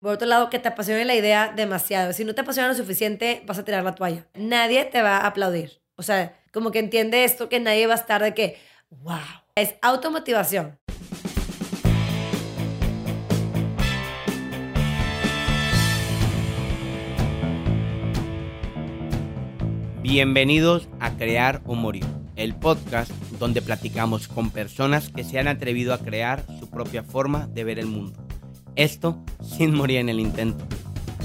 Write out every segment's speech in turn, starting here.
Por otro lado, que te apasione la idea demasiado. Si no te apasiona lo suficiente, vas a tirar la toalla. Nadie te va a aplaudir. O sea, como que entiende esto que nadie va a estar de que, wow. Es automotivación. Bienvenidos a Crear o Morir, el podcast donde platicamos con personas que se han atrevido a crear su propia forma de ver el mundo. Esto sin morir en el intento.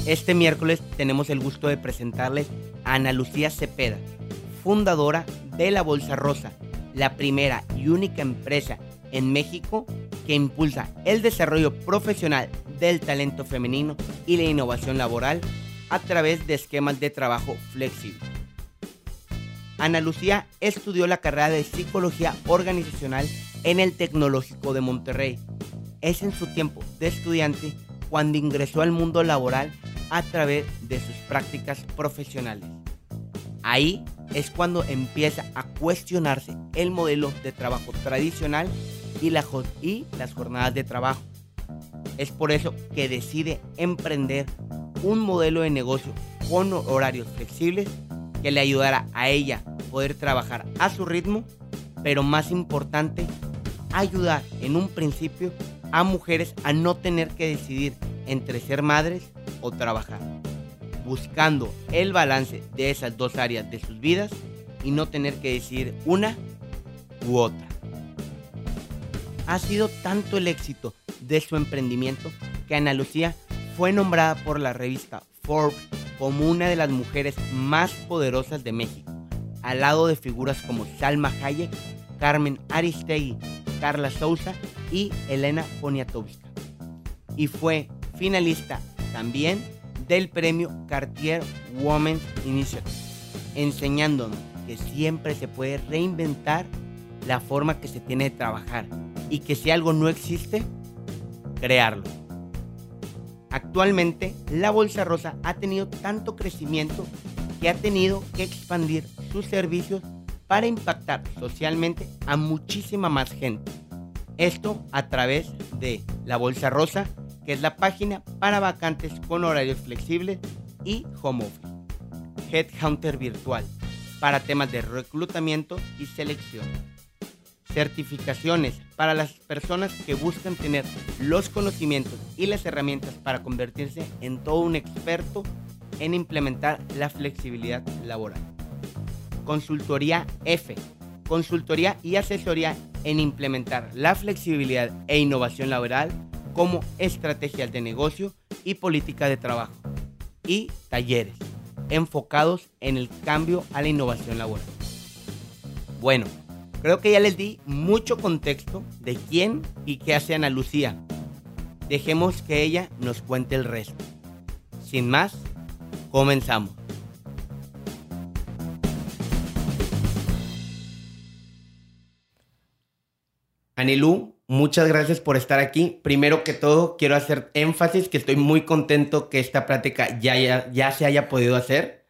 Este miércoles tenemos el gusto de presentarles a Ana Lucía Cepeda, fundadora de La Bolsa Rosa, la primera y única empresa en México que impulsa el desarrollo profesional del talento femenino y la innovación laboral a través de esquemas de trabajo flexibles. Ana Lucía estudió la carrera de Psicología Organizacional en el Tecnológico de Monterrey. Es en su tiempo de estudiante cuando ingresó al mundo laboral a través de sus prácticas profesionales. Ahí es cuando empieza a cuestionarse el modelo de trabajo tradicional y, las jornadas de trabajo. Es por eso que decide emprender un modelo de negocio con horarios flexibles que le ayudará a ella poder trabajar a su ritmo, pero más importante, ayudar en un principio a mujeres a no tener que decidir entre ser madres o trabajar, buscando el balance de esas dos áreas de sus vidas y no tener que decidir una u otra. Ha sido tanto el éxito de su emprendimiento que Ana Lucía fue nombrada por la revista Forbes como una de las mujeres más poderosas de México, al lado de figuras como Salma Hayek, Carmen Aristegui, Carla Souza y Elena Poniatowska. Y fue finalista también del premio Cartier Women's Initiative, enseñándonos que siempre se puede reinventar la forma que se tiene de trabajar y que si algo no existe, crearlo. Actualmente, la Bolsa Rosa ha tenido tanto crecimiento que ha tenido que expandir sus servicios para impactar socialmente a muchísima más gente. Esto a través de la Bolsa Rosa, que es la página para vacantes con horarios flexibles y home office. Headhunter virtual para temas de reclutamiento y selección certificaciones para las personas que buscan tener los conocimientos y las herramientas para convertirse en todo un experto en implementar la flexibilidad laboral. Consultoría F, consultoría y asesoría en implementar la flexibilidad e innovación laboral como estrategias de negocio y política de trabajo. Y talleres enfocados en el cambio a la innovación laboral. Bueno, Creo que ya les di mucho contexto de quién y qué hace Ana Lucía. Dejemos que ella nos cuente el resto. Sin más, comenzamos. Anilú, muchas gracias por estar aquí. Primero que todo, quiero hacer énfasis que estoy muy contento que esta plática ya, ya, ya se haya podido hacer.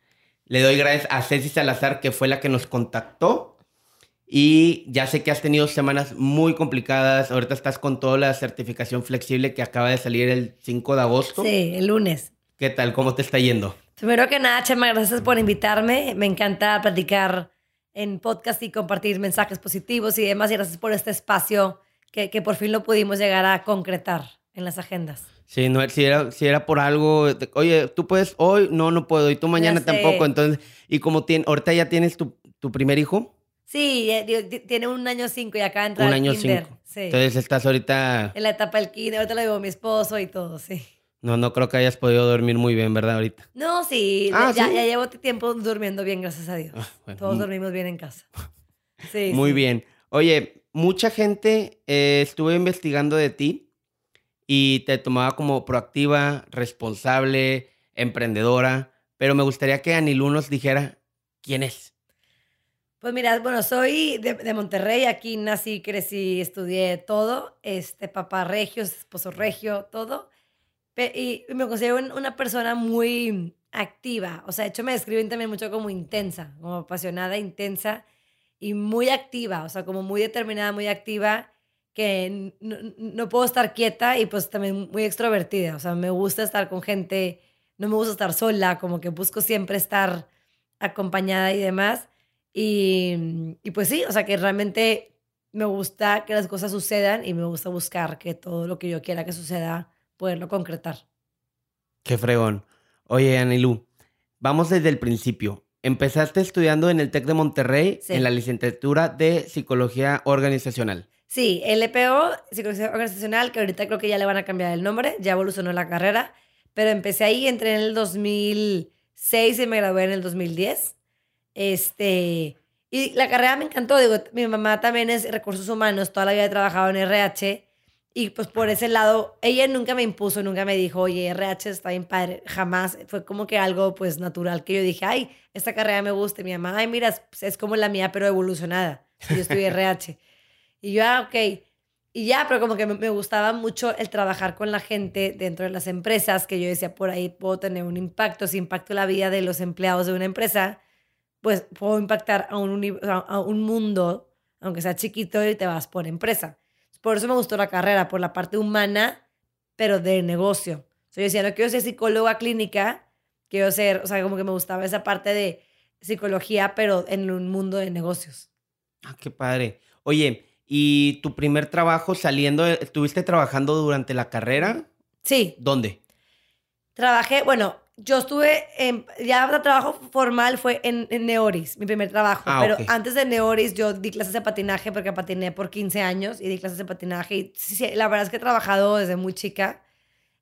Le doy gracias a Ceci Salazar, que fue la que nos contactó y ya sé que has tenido semanas muy complicadas. Ahorita estás con toda la certificación flexible que acaba de salir el 5 de agosto. Sí, el lunes. ¿Qué tal? ¿Cómo te está yendo? Primero que nada, Chema, gracias por invitarme. Me encanta platicar en podcast y compartir mensajes positivos y demás. Y gracias por este espacio que, que por fin lo pudimos llegar a concretar en las agendas. Sí, no, si era, si era por algo, oye, tú puedes hoy, no, no puedo, y tú mañana tampoco. Entonces, y como tiene, ahorita ya tienes tu, tu primer hijo. Sí, tiene un año cinco y acá entra Un año cinco. Entonces estás ahorita... En la etapa del kinder, ahorita lo digo a mi esposo y todo, sí. No, no creo que hayas podido dormir muy bien, ¿verdad? Ahorita. No, sí, ah, ya, ya, llevo tiempo durmiendo bien, gracias a Dios. Ah, Todos dormimos bien en casa. Sí. Muy bien. Oye, mucha gente eh, estuve investigando de ti y te tomaba como proactiva, responsable, emprendedora, pero me gustaría que Anilú nos dijera quién es. Pues mira, bueno, soy de, Monterrey, aquí nací, crecí, estudié todo, este, papá regio, esposo regio, todo. Y me considero una persona muy activa, o sea, de hecho me describen también mucho como intensa, como apasionada, intensa y muy activa, o sea, como muy determinada, muy activa. que no, no, puedo estar quieta y pues también muy extrovertida. O sea, me gusta estar con gente, no me gusta estar sola, como que busco siempre estar acompañada y demás. Y, y pues sí, o sea, que realmente me gusta que las cosas sucedan y me gusta buscar que todo lo que yo quiera que suceda, poderlo concretar. Qué fregón. Oye, Anilú, vamos desde el principio. Empezaste estudiando en el TEC de Monterrey en la licenciatura de Psicología Organizacional. Sí, LPO, Psicología Organizacional, que ahorita creo que ya le van a cambiar el nombre, ya evolucionó la carrera, pero empecé ahí, entré en el 2006 y me gradué en el 2010. Este, y la carrera me encantó, digo, mi mamá también es recursos humanos, toda la vida he trabajado en RH, y pues por ese lado, ella nunca me impuso, nunca me dijo, oye, RH está bien padre, jamás, fue como que algo pues natural, que yo dije, ay, esta carrera me gusta, y mi mamá, ay, mira, es como la mía, pero evolucionada, yo estudié RH. Y yo, ah, ok. Y ya, pero como que me, gustaba mucho el trabajar con la gente dentro de las empresas, que yo decía, por ahí puedo tener un impacto. Si impacto la vida de los empleados de una empresa, pues puedo impactar a un, a un mundo, aunque sea chiquito, y te vas por empresa. Por eso me gustó la carrera, por la parte humana, pero de negocio. O sea, yo decía, no quiero ser psicóloga clínica, quiero ser, o sea, como que me gustaba esa parte de psicología, pero en un mundo de negocios. Ah, qué padre. Oye, ¿Y tu primer trabajo saliendo, estuviste trabajando durante la carrera? Sí. ¿Dónde? Trabajé, bueno, yo estuve, en, ya el trabajo formal fue en, Neoris, mi primer trabajo. Ah, pero antes de Neoris yo di clases de patinaje porque patiné por 15 años y di clases de patinaje. Y sí, la verdad es que he trabajado desde muy chica.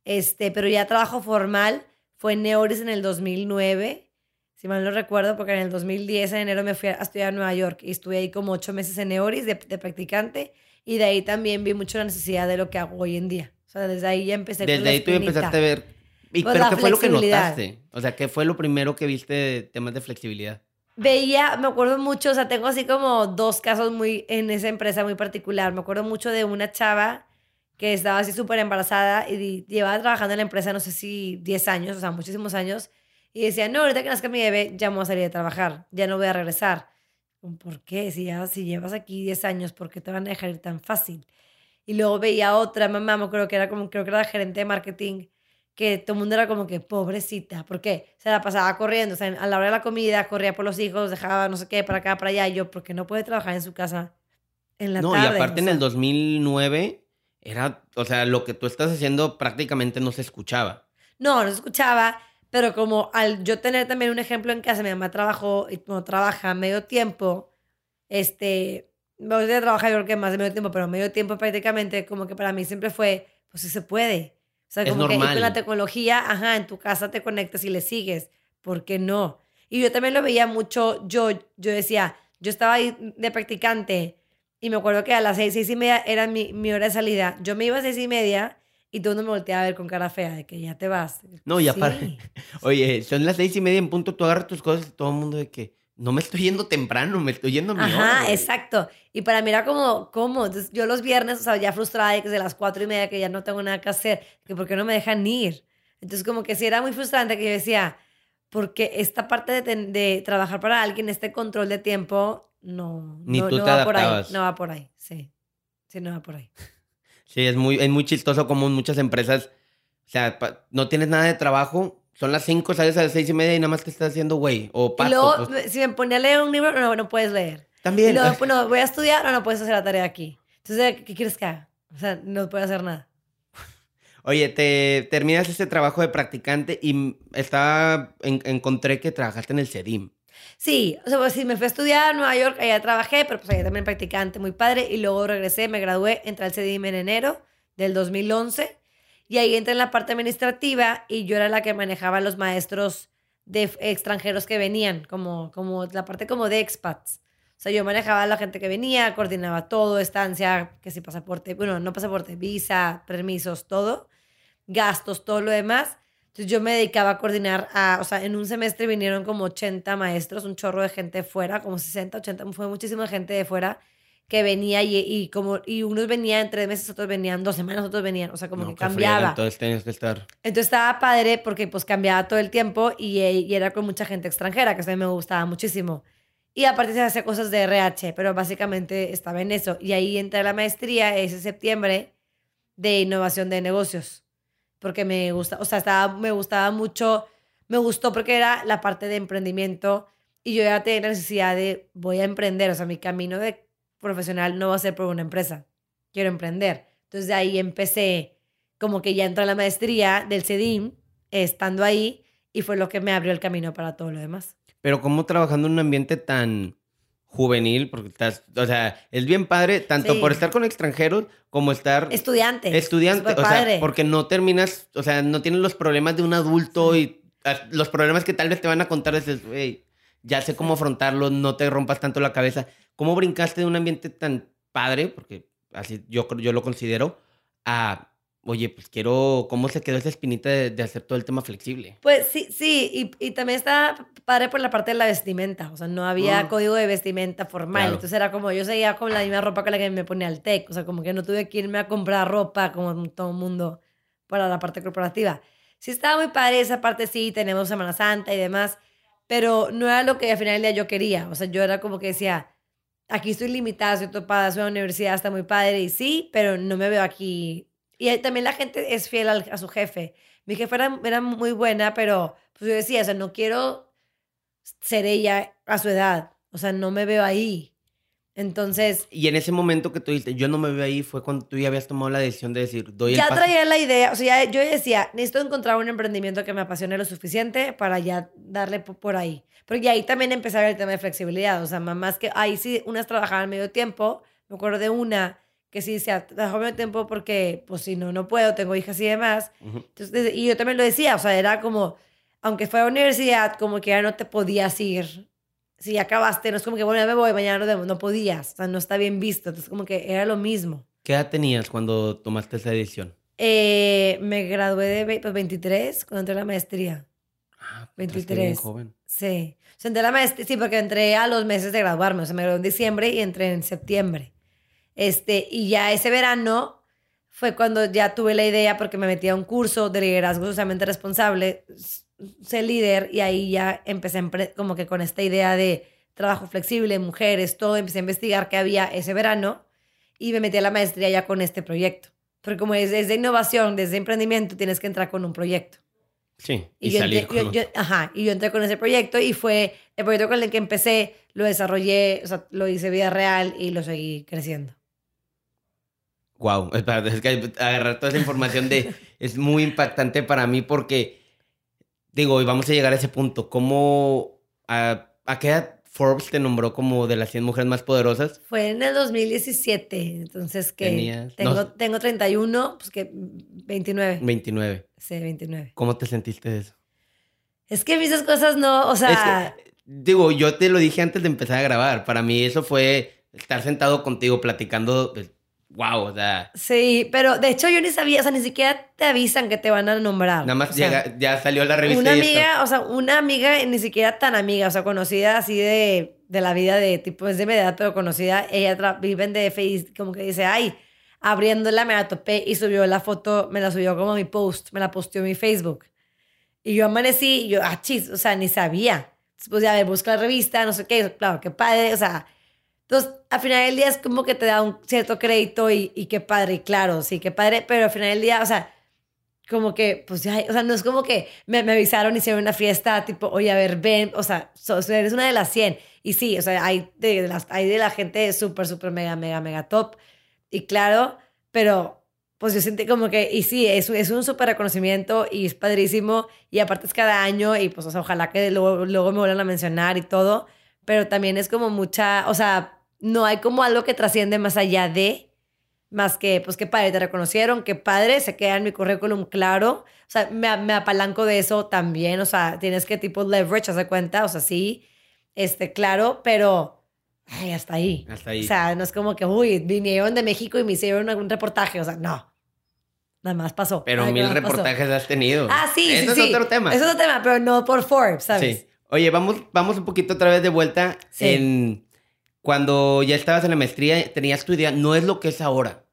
Este, pero ya trabajo formal fue en Neoris en el 2009 si mal no recuerdo, porque en el 2010, en enero, me fui a estudiar a Nueva York y estuve ahí como ocho meses en Neoris de, practicante y de ahí también vi mucho la necesidad de lo que hago hoy en día. O sea, desde ahí ya empecé Desde ahí tú empezaste a ver... Y, pues ¿Pero qué fue lo que notaste? O sea, ¿qué fue lo primero que viste de temas de flexibilidad? Veía, me acuerdo mucho, o sea, tengo así como dos casos muy en esa empresa muy particular. Me acuerdo mucho de una chava que estaba así súper embarazada y llevaba trabajando en la empresa, no sé si 10 años, o sea, muchísimos años y decía, no, ahorita que nazca mi bebé, ya me voy a salir a trabajar, ya no voy a regresar. ¿Por qué? Si, ya, si llevas aquí 10 años, ¿por qué te van a dejar ir tan fácil? Y luego veía otra mamá, creo que era como, creo que era gerente de marketing, que todo el mundo era como que pobrecita, ¿por qué? Se la pasaba corriendo, o sea, a la hora de la comida corría por los hijos, dejaba no sé qué, para acá, para allá, y yo, ¿por qué no puede trabajar en su casa en la tarde? No, y aparte en el 2009 era, o sea, lo que tú estás haciendo prácticamente no se escuchaba. No, no se escuchaba, pero como al yo tener también un ejemplo en casa, mi mamá trabajó y como trabaja medio tiempo, este, me voy a trabajar yo creo que más de medio tiempo, pero medio tiempo prácticamente, como que para mí siempre fue, pues sí se puede. O sea, como que con la tecnología, ajá, en tu casa te conectas y le sigues. ¿Por qué no? Y yo también lo veía mucho, yo, yo decía, yo estaba ahí de practicante y me acuerdo que a las seis, seis y media era mi, mi hora de salida. Yo me iba a seis y media y tú no me volteaba a ver con cara fea de que ya te vas. No, y aparte, oye, son las seis y media en punto, tú agarras tus cosas y todo el mundo de que no me estoy yendo temprano, me estoy yendo a mi Ajá, exacto. Y para mí era como, ¿cómo? Entonces, yo los viernes, o sea, ya frustrada de que de las cuatro y media que ya no tengo nada que hacer, que por qué no me dejan ir. Entonces, como que sí era muy frustrante que yo decía, porque esta parte de, de trabajar para alguien, este control de tiempo, no, Ni no, tú no te va por ahí. No va por ahí, sí. Sí, no va por ahí. Sí, es muy, es muy chistoso como muchas empresas, o sea, no tienes nada de trabajo, son las 5, sales a las seis y media y nada más te estás haciendo güey o pato. Y luego, pues. si me ponía a leer un libro, no, no puedes leer. También. Y luego, bueno, voy a estudiar, o no puedes hacer la tarea aquí. Entonces, ¿qué quieres que haga? O sea, no puedo hacer nada. Oye, te terminas este trabajo de practicante y estaba, encontré que trabajaste en el CEDIM. Sí, o sea, pues sí, me fui a estudiar a Nueva York, allá trabajé, pero pues allá también practicante muy padre. Y luego regresé, me gradué, entré al CDIM en enero del 2011. Y ahí entré en la parte administrativa y yo era la que manejaba los maestros de extranjeros que venían, como, como la parte como de expats. O sea, yo manejaba a la gente que venía, coordinaba todo, estancia, que si pasaporte, bueno, no pasaporte, visa, permisos, todo, gastos, todo lo demás. Entonces yo me dedicaba a coordinar, a, o sea, en un semestre vinieron como 80 maestros, un chorro de gente fuera, como 60, 80, fue muchísima gente de fuera que venía y, y como y unos venían tres meses, otros venían dos semanas, otros venían, o sea, como que cambiaba. entonces tenías que estar. Entonces estaba padre porque pues cambiaba todo el tiempo y, y, era con mucha gente extranjera, que a mí me gustaba muchísimo. Y aparte se hace cosas de RH, pero básicamente estaba en eso. Y ahí entré a la maestría ese septiembre de innovación de negocios. Porque me gusta, o sea, estaba, me gustaba mucho, me gustó porque era la parte de emprendimiento y yo ya tenía la necesidad de, voy a emprender, o sea, mi camino de profesional no va a ser por una empresa, quiero emprender. Entonces de ahí empecé, como que ya entré a la maestría del CEDIM, estando ahí, y fue lo que me abrió el camino para todo lo demás. Pero ¿cómo trabajando en un ambiente tan juvenil? Porque estás, o sea, es bien padre, tanto Sí. por estar con extranjeros como estar Estudiante. estudiante, o sea, porque no terminas, o sea, no tienes los problemas de un adulto y ah, los problemas que tal vez te van a contar güey, ya sé cómo afrontarlos, no te rompas tanto la cabeza. ¿Cómo brincaste de un ambiente tan padre, porque así yo, yo lo considero, a, oye, pues quiero, ¿cómo se quedó esa espinita de, de hacer todo el tema flexible? Pues sí, sí, y, y también está padre por la parte de la vestimenta, o sea, no había Mm. código de vestimenta formal, Claro. entonces era como yo seguía con la misma ropa con la que me ponía al TEC, o sea, como que no tuve que irme a comprar ropa como todo el mundo para la parte corporativa. Sí estaba muy padre esa parte, sí, tenemos Semana Santa y demás, pero no era lo que al final del día yo quería, o sea, yo era como que decía, aquí estoy limitada, estoy topada, soy a la universidad, está muy padre, y sí, pero no me veo aquí. Y también la gente es fiel al- a su jefe. Mi jefe era, era muy buena, pero pues yo decía, o sea, no quiero ser ella a su edad, o sea, no me veo ahí. Entonces, Y en ese momento que tú dijiste, yo no me veo ahí, fue cuando tú ya habías tomado la decisión de decir, doy ya el paso. traía la idea, o sea, ya- yo decía, necesito encontrar un emprendimiento que me apasione lo suficiente para ya darle po- por ahí. Porque ahí también empecé a ver el tema de flexibilidad, o sea, mamás que ahí sí, unas trabajaban medio tiempo, me acuerdo de una que sí decía, trabajo medio tiempo porque, pues si no, no puedo, tengo hijas y demás. Entonces, y yo también lo decía, o sea, era como, aunque fuera universidad, como que ya no te podías ir. Si acabaste, no es como que, bueno, ya me voy, mañana nos vemos. No podías, o sea, no está bien visto. Entonces, como que era lo mismo. ¿Qué edad tenías cuando tomaste esa decisión? Eh, me gradué de pues, 23 cuando entré a la maestría. Ah, entraste 23. bien joven. Sí. O sea, entré a la maestría, sí, porque entré a los meses de graduarme. O sea, me gradué en diciembre y entré en septiembre. Este, y ya ese verano fue cuando ya tuve la idea, porque me metí a un curso de liderazgo socialmente responsable, s- sé líder, y ahí ya empecé como que con esta idea de trabajo flexible, mujeres, todo, empecé a investigar qué había ese verano y me metí a la maestría ya con este proyecto. Porque como es desde innovación, desde emprendimiento, tienes que entrar con un proyecto. Sí, Y, y, yo, salir entré, yo- con... yo- ajá, y yo entré con ese proyecto y fue el proyecto con el que empecé, lo desarrollé, o sea, lo hice vida real y lo seguí creciendo. Wow, es que agarrar toda esa información de es muy impactante para mí porque digo, y vamos a llegar a ese punto, ¿cómo a, a qué edad Forbes te nombró como de las 100 mujeres más poderosas? Fue en el 2017, entonces que Tenías- tengo, no. tengo 31, pues que 29. 29. Sí, 29. ¿Cómo te sentiste de eso? Es que esas cosas no, o sea, Es que, digo, yo te lo dije antes de empezar a grabar, para mí eso fue estar sentado contigo platicando, wow, o sea, sí, pero de hecho yo ni sabía, o sea, ni siquiera te avisan que te van a nombrar. nada más o sea, llega, ya salió la revista Una y amiga, o sea, una amiga ni siquiera tan amiga, o sea, conocida así de, de la vida de tipo, es de mi edad, pero conocida, ella vive en DF y como que dice, ay, abriéndola me la topé y subió la foto, me la subió como mi post, me la posteó en mi Facebook. Y yo amanecí y yo, ah, chis, o sea, ni sabía. Entonces, pues ya me busca la revista, no sé qué, claro, qué padre, o sea. Entonces, al final del día es como que te da un cierto crédito y, y qué padre, y claro, sí, qué padre, pero al final del día, o sea, como que, pues ya, o sea, no es como que me, me avisaron, hicieron una fiesta, tipo, oye, a ver, ven, o sea, so- eres una de las 100. Y sí, o sea, hay de, las, hay de la gente súper, súper, mega, mega, mega top. Y claro, pero pues yo sentí como que, y sí, es, es un súper reconocimiento y es padrísimo. Y aparte es cada año y pues, o sea, ojalá que luego, luego me vuelvan a mencionar y todo. Pero también es como mucha, o sea, no hay como algo que trasciende más allá de, más que, pues qué padre, te reconocieron, qué padre, se queda en mi currículum claro. O sea, me, me apalanco de eso también, o sea, tienes que tipo leverage, haz de cuenta, o sea, sí, este, claro, pero, ay, hasta ahí. Hasta ahí. O sea, no es como que, uy, vinieron de México y me hicieron algún reportaje, o sea, no. Nada más pasó. Pero Ay, mil más pasó. reportajes has tenido. Ah, sí, sí, Ese sí. es otro tema. Es otro tema, pero no por Forbes, ¿sabes? Sí. Oye, vamos, vamos un poquito otra vez de vuelta Sí. en cuando ya estabas en la maestría, tenías tu idea, no es lo que es ahora.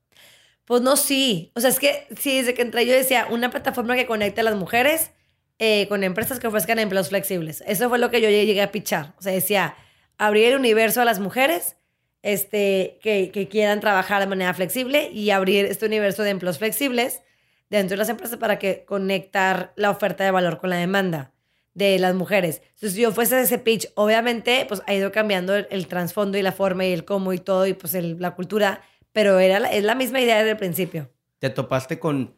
Pues no, sí. O sea, es que sí, desde que entré yo decía, una plataforma que conecte a las mujeres eh, con empresas que ofrezcan empleos flexibles. Eso fue lo que yo llegué a pichar. O sea, decía, abrir el universo a las mujeres este, que, que quieran trabajar de manera flexible y abrir este universo de empleos flexibles dentro de las empresas para que conectar la oferta de valor con la demanda de las mujeres. Entonces, si yo fuese ese pitch, obviamente, pues ha ido cambiando el, el trasfondo y la forma y el cómo y todo y pues el- la cultura, pero era la- es la misma idea desde el principio. ¿Te topaste con...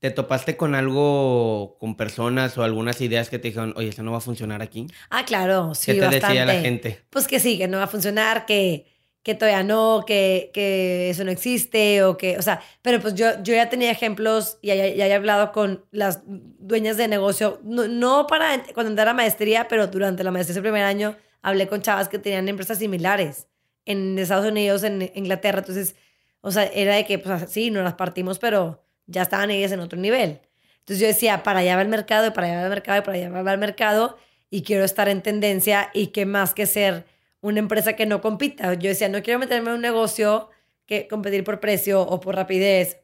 ¿Te topaste con algo, con personas o algunas ideas que te dijeron, oye, eso no va a funcionar aquí? Ah, claro, sí, ¿Qué te bastante. decía la gente? Pues que sí, que no va a funcionar, que, que todavía no, que, que eso no existe, o que, o sea, pero pues yo, yo ya tenía ejemplos y ya, ya he hablado con las dueñas de negocio, no, no para cuando entré a la maestría, pero durante la maestría ese primer año hablé con chavas que tenían empresas similares en Estados Unidos, en Inglaterra, entonces, o sea, era de que, pues sí, nos las partimos, pero ya estaban ellas en otro nivel. Entonces yo decía, para allá va el mercado, y para allá va el mercado, y para allá va el mercado, y quiero estar en tendencia, y qué más que ser una empresa que no compita. Yo decía, no quiero meterme en un negocio que competir por precio o por rapidez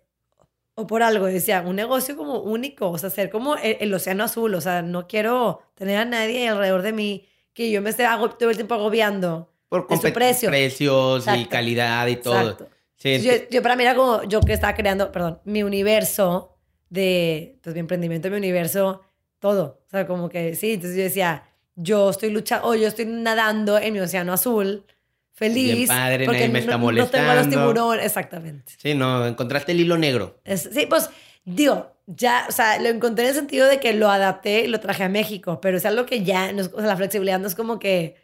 o por algo. Yo decía, un negocio como único, o sea, ser como el, el océano azul, o sea, no quiero tener a nadie alrededor de mí que yo me esté todo el tiempo agobiando. Por de su precio. precios y calidad y todo. Exacto. Sí, Yo, yo para mí era como yo que estaba creando, perdón, mi universo de, pues mi emprendimiento, mi universo, todo. O sea, como que sí, entonces yo decía, yo estoy luchando, o yo estoy nadando en mi océano azul, feliz. Bien padre, porque nadie me está no, no tengo los molestando. tiburones, exactamente. Sí, no, encontraste el hilo negro. Es- sí, pues digo, ya, o sea, lo encontré en el sentido de que lo adapté y lo traje a México, pero es algo que ya, no es- o sea, la flexibilidad no es como que,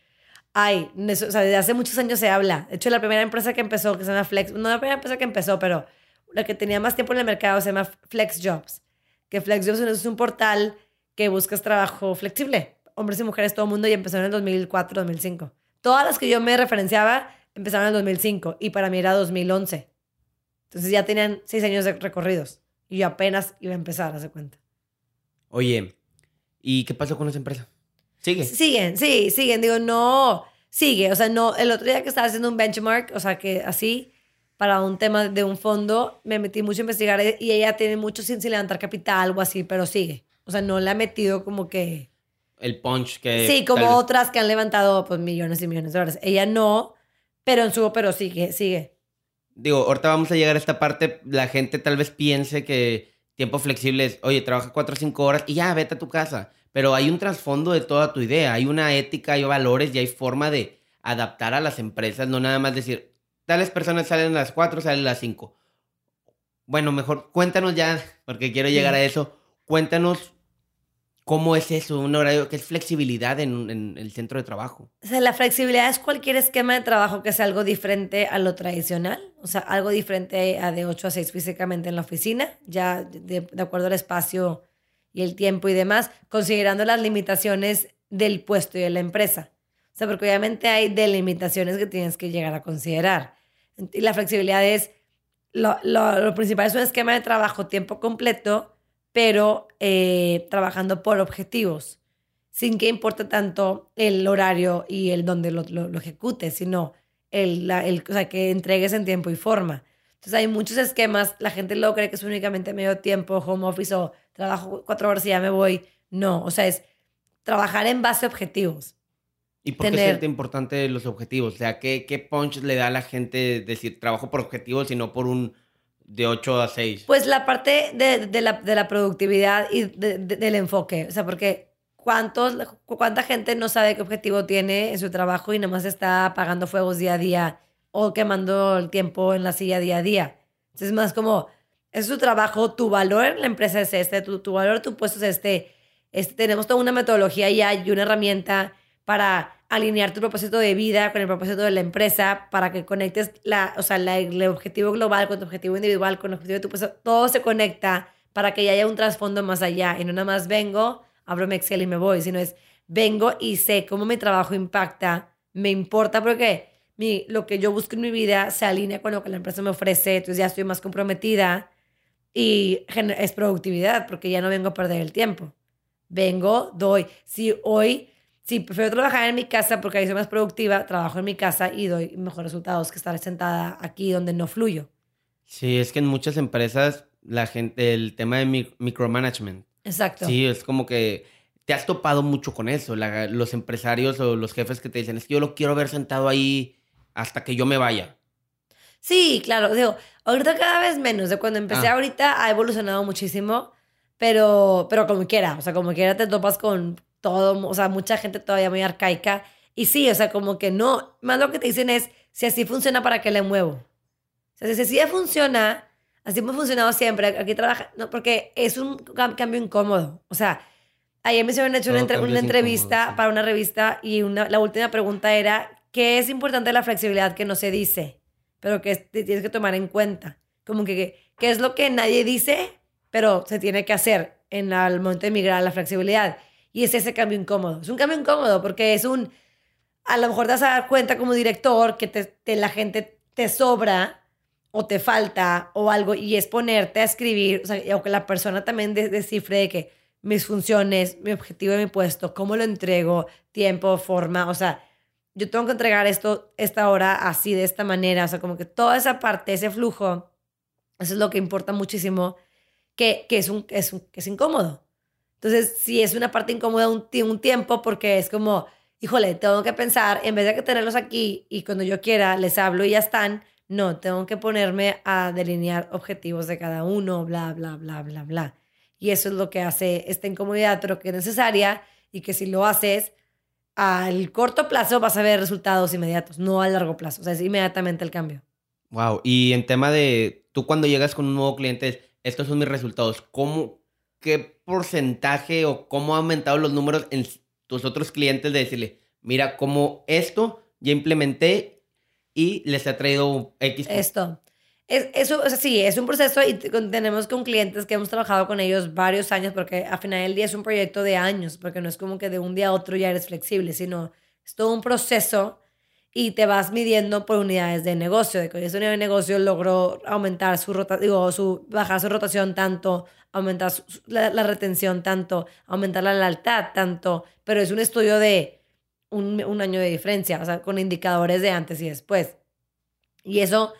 ay, o sea, desde hace muchos años se habla. De hecho, la primera empresa que empezó, que se llama Flex, no la primera empresa que empezó, pero la que tenía más tiempo en el mercado se llama Flex Jobs, que Flex Jobs es un portal que buscas trabajo flexible, hombres y mujeres, todo el mundo, y empezó en el 2004, 2005. Todas las que yo me referenciaba empezaron en el 2005 y para mí era 2011. Entonces ya tenían seis años de recorridos. Y yo apenas iba a empezar, hace cuenta. Oye, ¿y qué pasó con esa empresa? Sigue. Siguen, sí, siguen. Digo, no, sigue. O sea, no, el otro día que estaba haciendo un benchmark, o sea, que así, para un tema de un fondo, me metí mucho a investigar y ella tiene mucho sin, sin levantar capital o así, pero sigue. O sea, no le ha metido como que... El punch que... sí, como vez- otras que han levantado pues millones y millones de dólares. Ella no, pero en su, pero sigue, sigue. Digo, ahorita vamos a llegar a esta parte. La gente tal vez piense que tiempo flexible es, oye, trabaja cuatro o cinco horas y ya, vete a tu casa. Pero hay un trasfondo de toda tu idea. Hay una ética, hay valores y hay forma de adaptar a las empresas. No nada más decir, tales personas salen a las cuatro, salen a las cinco. Bueno, mejor cuéntanos ya, porque quiero llegar a eso. Cuéntanos cómo es eso, un horario, qué es flexibilidad en, en el centro de trabajo. O sea, la flexibilidad es cualquier esquema de trabajo que sea algo diferente a lo tradicional, o sea, algo diferente a de 8 a 6 físicamente en la oficina, ya de, de acuerdo al espacio y el tiempo y demás, considerando las limitaciones del puesto y de la empresa. O sea, porque obviamente hay delimitaciones que tienes que llegar a considerar. Y la flexibilidad es, lo, lo, lo principal es un esquema de trabajo tiempo completo, pero eh, trabajando por objetivos sin que importe tanto el horario y el donde lo, lo, lo ejecutes, sino el, la- el, o sea, que entregues en tiempo y forma. Entonces hay muchos esquemas, la gente luego cree que es únicamente medio tiempo, home office o trabajo cuatro horas y ya me voy. No, o sea, es trabajar en base a objetivos. ¿Y por qué Tener- siente importante los objetivos? O sea, ¿qué, ¿qué punch le da a la gente decir trabajo por objetivos y no por un de 8 a 6? Pues la parte de, de la, de la productividad y de- de- del enfoque, o sea, porque ¿cuántos, ¿cuánta gente no sabe qué objetivo tiene en su trabajo y nada más está apagando fuegos día a día o quemando el tiempo en la silla día a día? Entonces es más como, es su trabajo, tu valor la empresa es este, tu, tu valor, tu puesto es este. Este, tenemos toda una metodología ya y una herramienta para alinear tu propósito de vida con el propósito de la empresa, para que conectes la, o sea, la- el objetivo global con tu objetivo individual, con el objetivo de tu puesto. Todo se conecta para que ya haya un trasfondo más allá. Y no nada más vengo, abro mi Excel y me voy, sino es vengo y sé cómo mi trabajo impacta, me importa porque mi, lo que yo busco en mi vida se alinea con lo que la empresa me ofrece, entonces ya estoy más comprometida y es productividad porque ya no vengo a perder el tiempo. Vengo, doy. Si hoy, si prefiero trabajar en mi casa porque ahí soy más productiva, trabajo en mi casa y doy mejores resultados que estar sentada aquí donde no fluyo. Sí, es que en muchas empresas la gente, el tema de mi- micromanagement. Exacto. Sí, es como que te has topado mucho con eso, los empresarios o los jefes que te dicen, es que yo lo quiero ver sentado ahí hasta que yo me vaya. Sí, claro, digo, ahorita cada vez menos, de cuando empecé ah. ahorita ha evolucionado muchísimo, pero, pero como quiera, o sea, como quiera te topas con todo, o sea, mucha gente todavía muy arcaica. Y sí, o sea, como que no, más lo que te dicen es, si así funciona, ¿para qué le muevo? O sea, si así ya funciona, así hemos funcionado siempre, aquí trabaja, no, porque es un cambio incómodo. O sea, ayer me hicieron hecho una, una entrevista para una revista y una, la última pregunta era, ¿qué es importante la flexibilidad que no se dice? pero que tienes que tomar en cuenta. Como que, ¿qué es lo que nadie dice, pero se tiene que hacer en el momento de migrar a la flexibilidad? Y es ese cambio incómodo. Es un cambio incómodo porque es un, a lo mejor te vas a dar cuenta como director que la gente te sobra o te falta o algo y es ponerte a escribir, o, sea, o que la persona también descifre de que mis funciones, mi objetivo de mi puesto, cómo lo entrego, tiempo, forma, o sea, yo tengo que entregar esto, esta hora así, de esta manera. O sea, como que toda esa parte, ese flujo, eso es lo que importa muchísimo, que, que, es, un, es, un, que es incómodo. Entonces, si es una parte incómoda un, un tiempo, porque es como, híjole, tengo que pensar, en vez de que tenerlos aquí y cuando yo quiera les hablo y ya están, no, tengo que ponerme a delinear objetivos de cada uno, bla, bla, bla, bla, bla. Y eso es lo que hace esta incomodidad, pero que es necesaria y que si lo haces, al corto plazo vas a ver resultados inmediatos, no a largo plazo. O sea, es inmediatamente el cambio. Wow. Y en tema de tú cuando llegas con un nuevo cliente, estos son mis resultados. ¿Cómo, qué porcentaje o cómo ha aumentado los números en tus otros clientes de decirle, mira, cómo esto ya implementé y les ha traído X? Esto. Es, eso, o sea, sí, es un proceso y tenemos con clientes que hemos trabajado con ellos varios años porque al final del día es un proyecto de años, porque no es como que de un día a otro ya eres flexible, sino es todo un proceso y te vas midiendo por unidades de negocio, de que esa unidad de negocio logró aumentar su rotación, digo, su, bajar su rotación tanto, aumentar la, retención tanto, aumentar la lealtad tanto, pero es un estudio de un, año de diferencia, o sea, con indicadores de antes y después. Y eso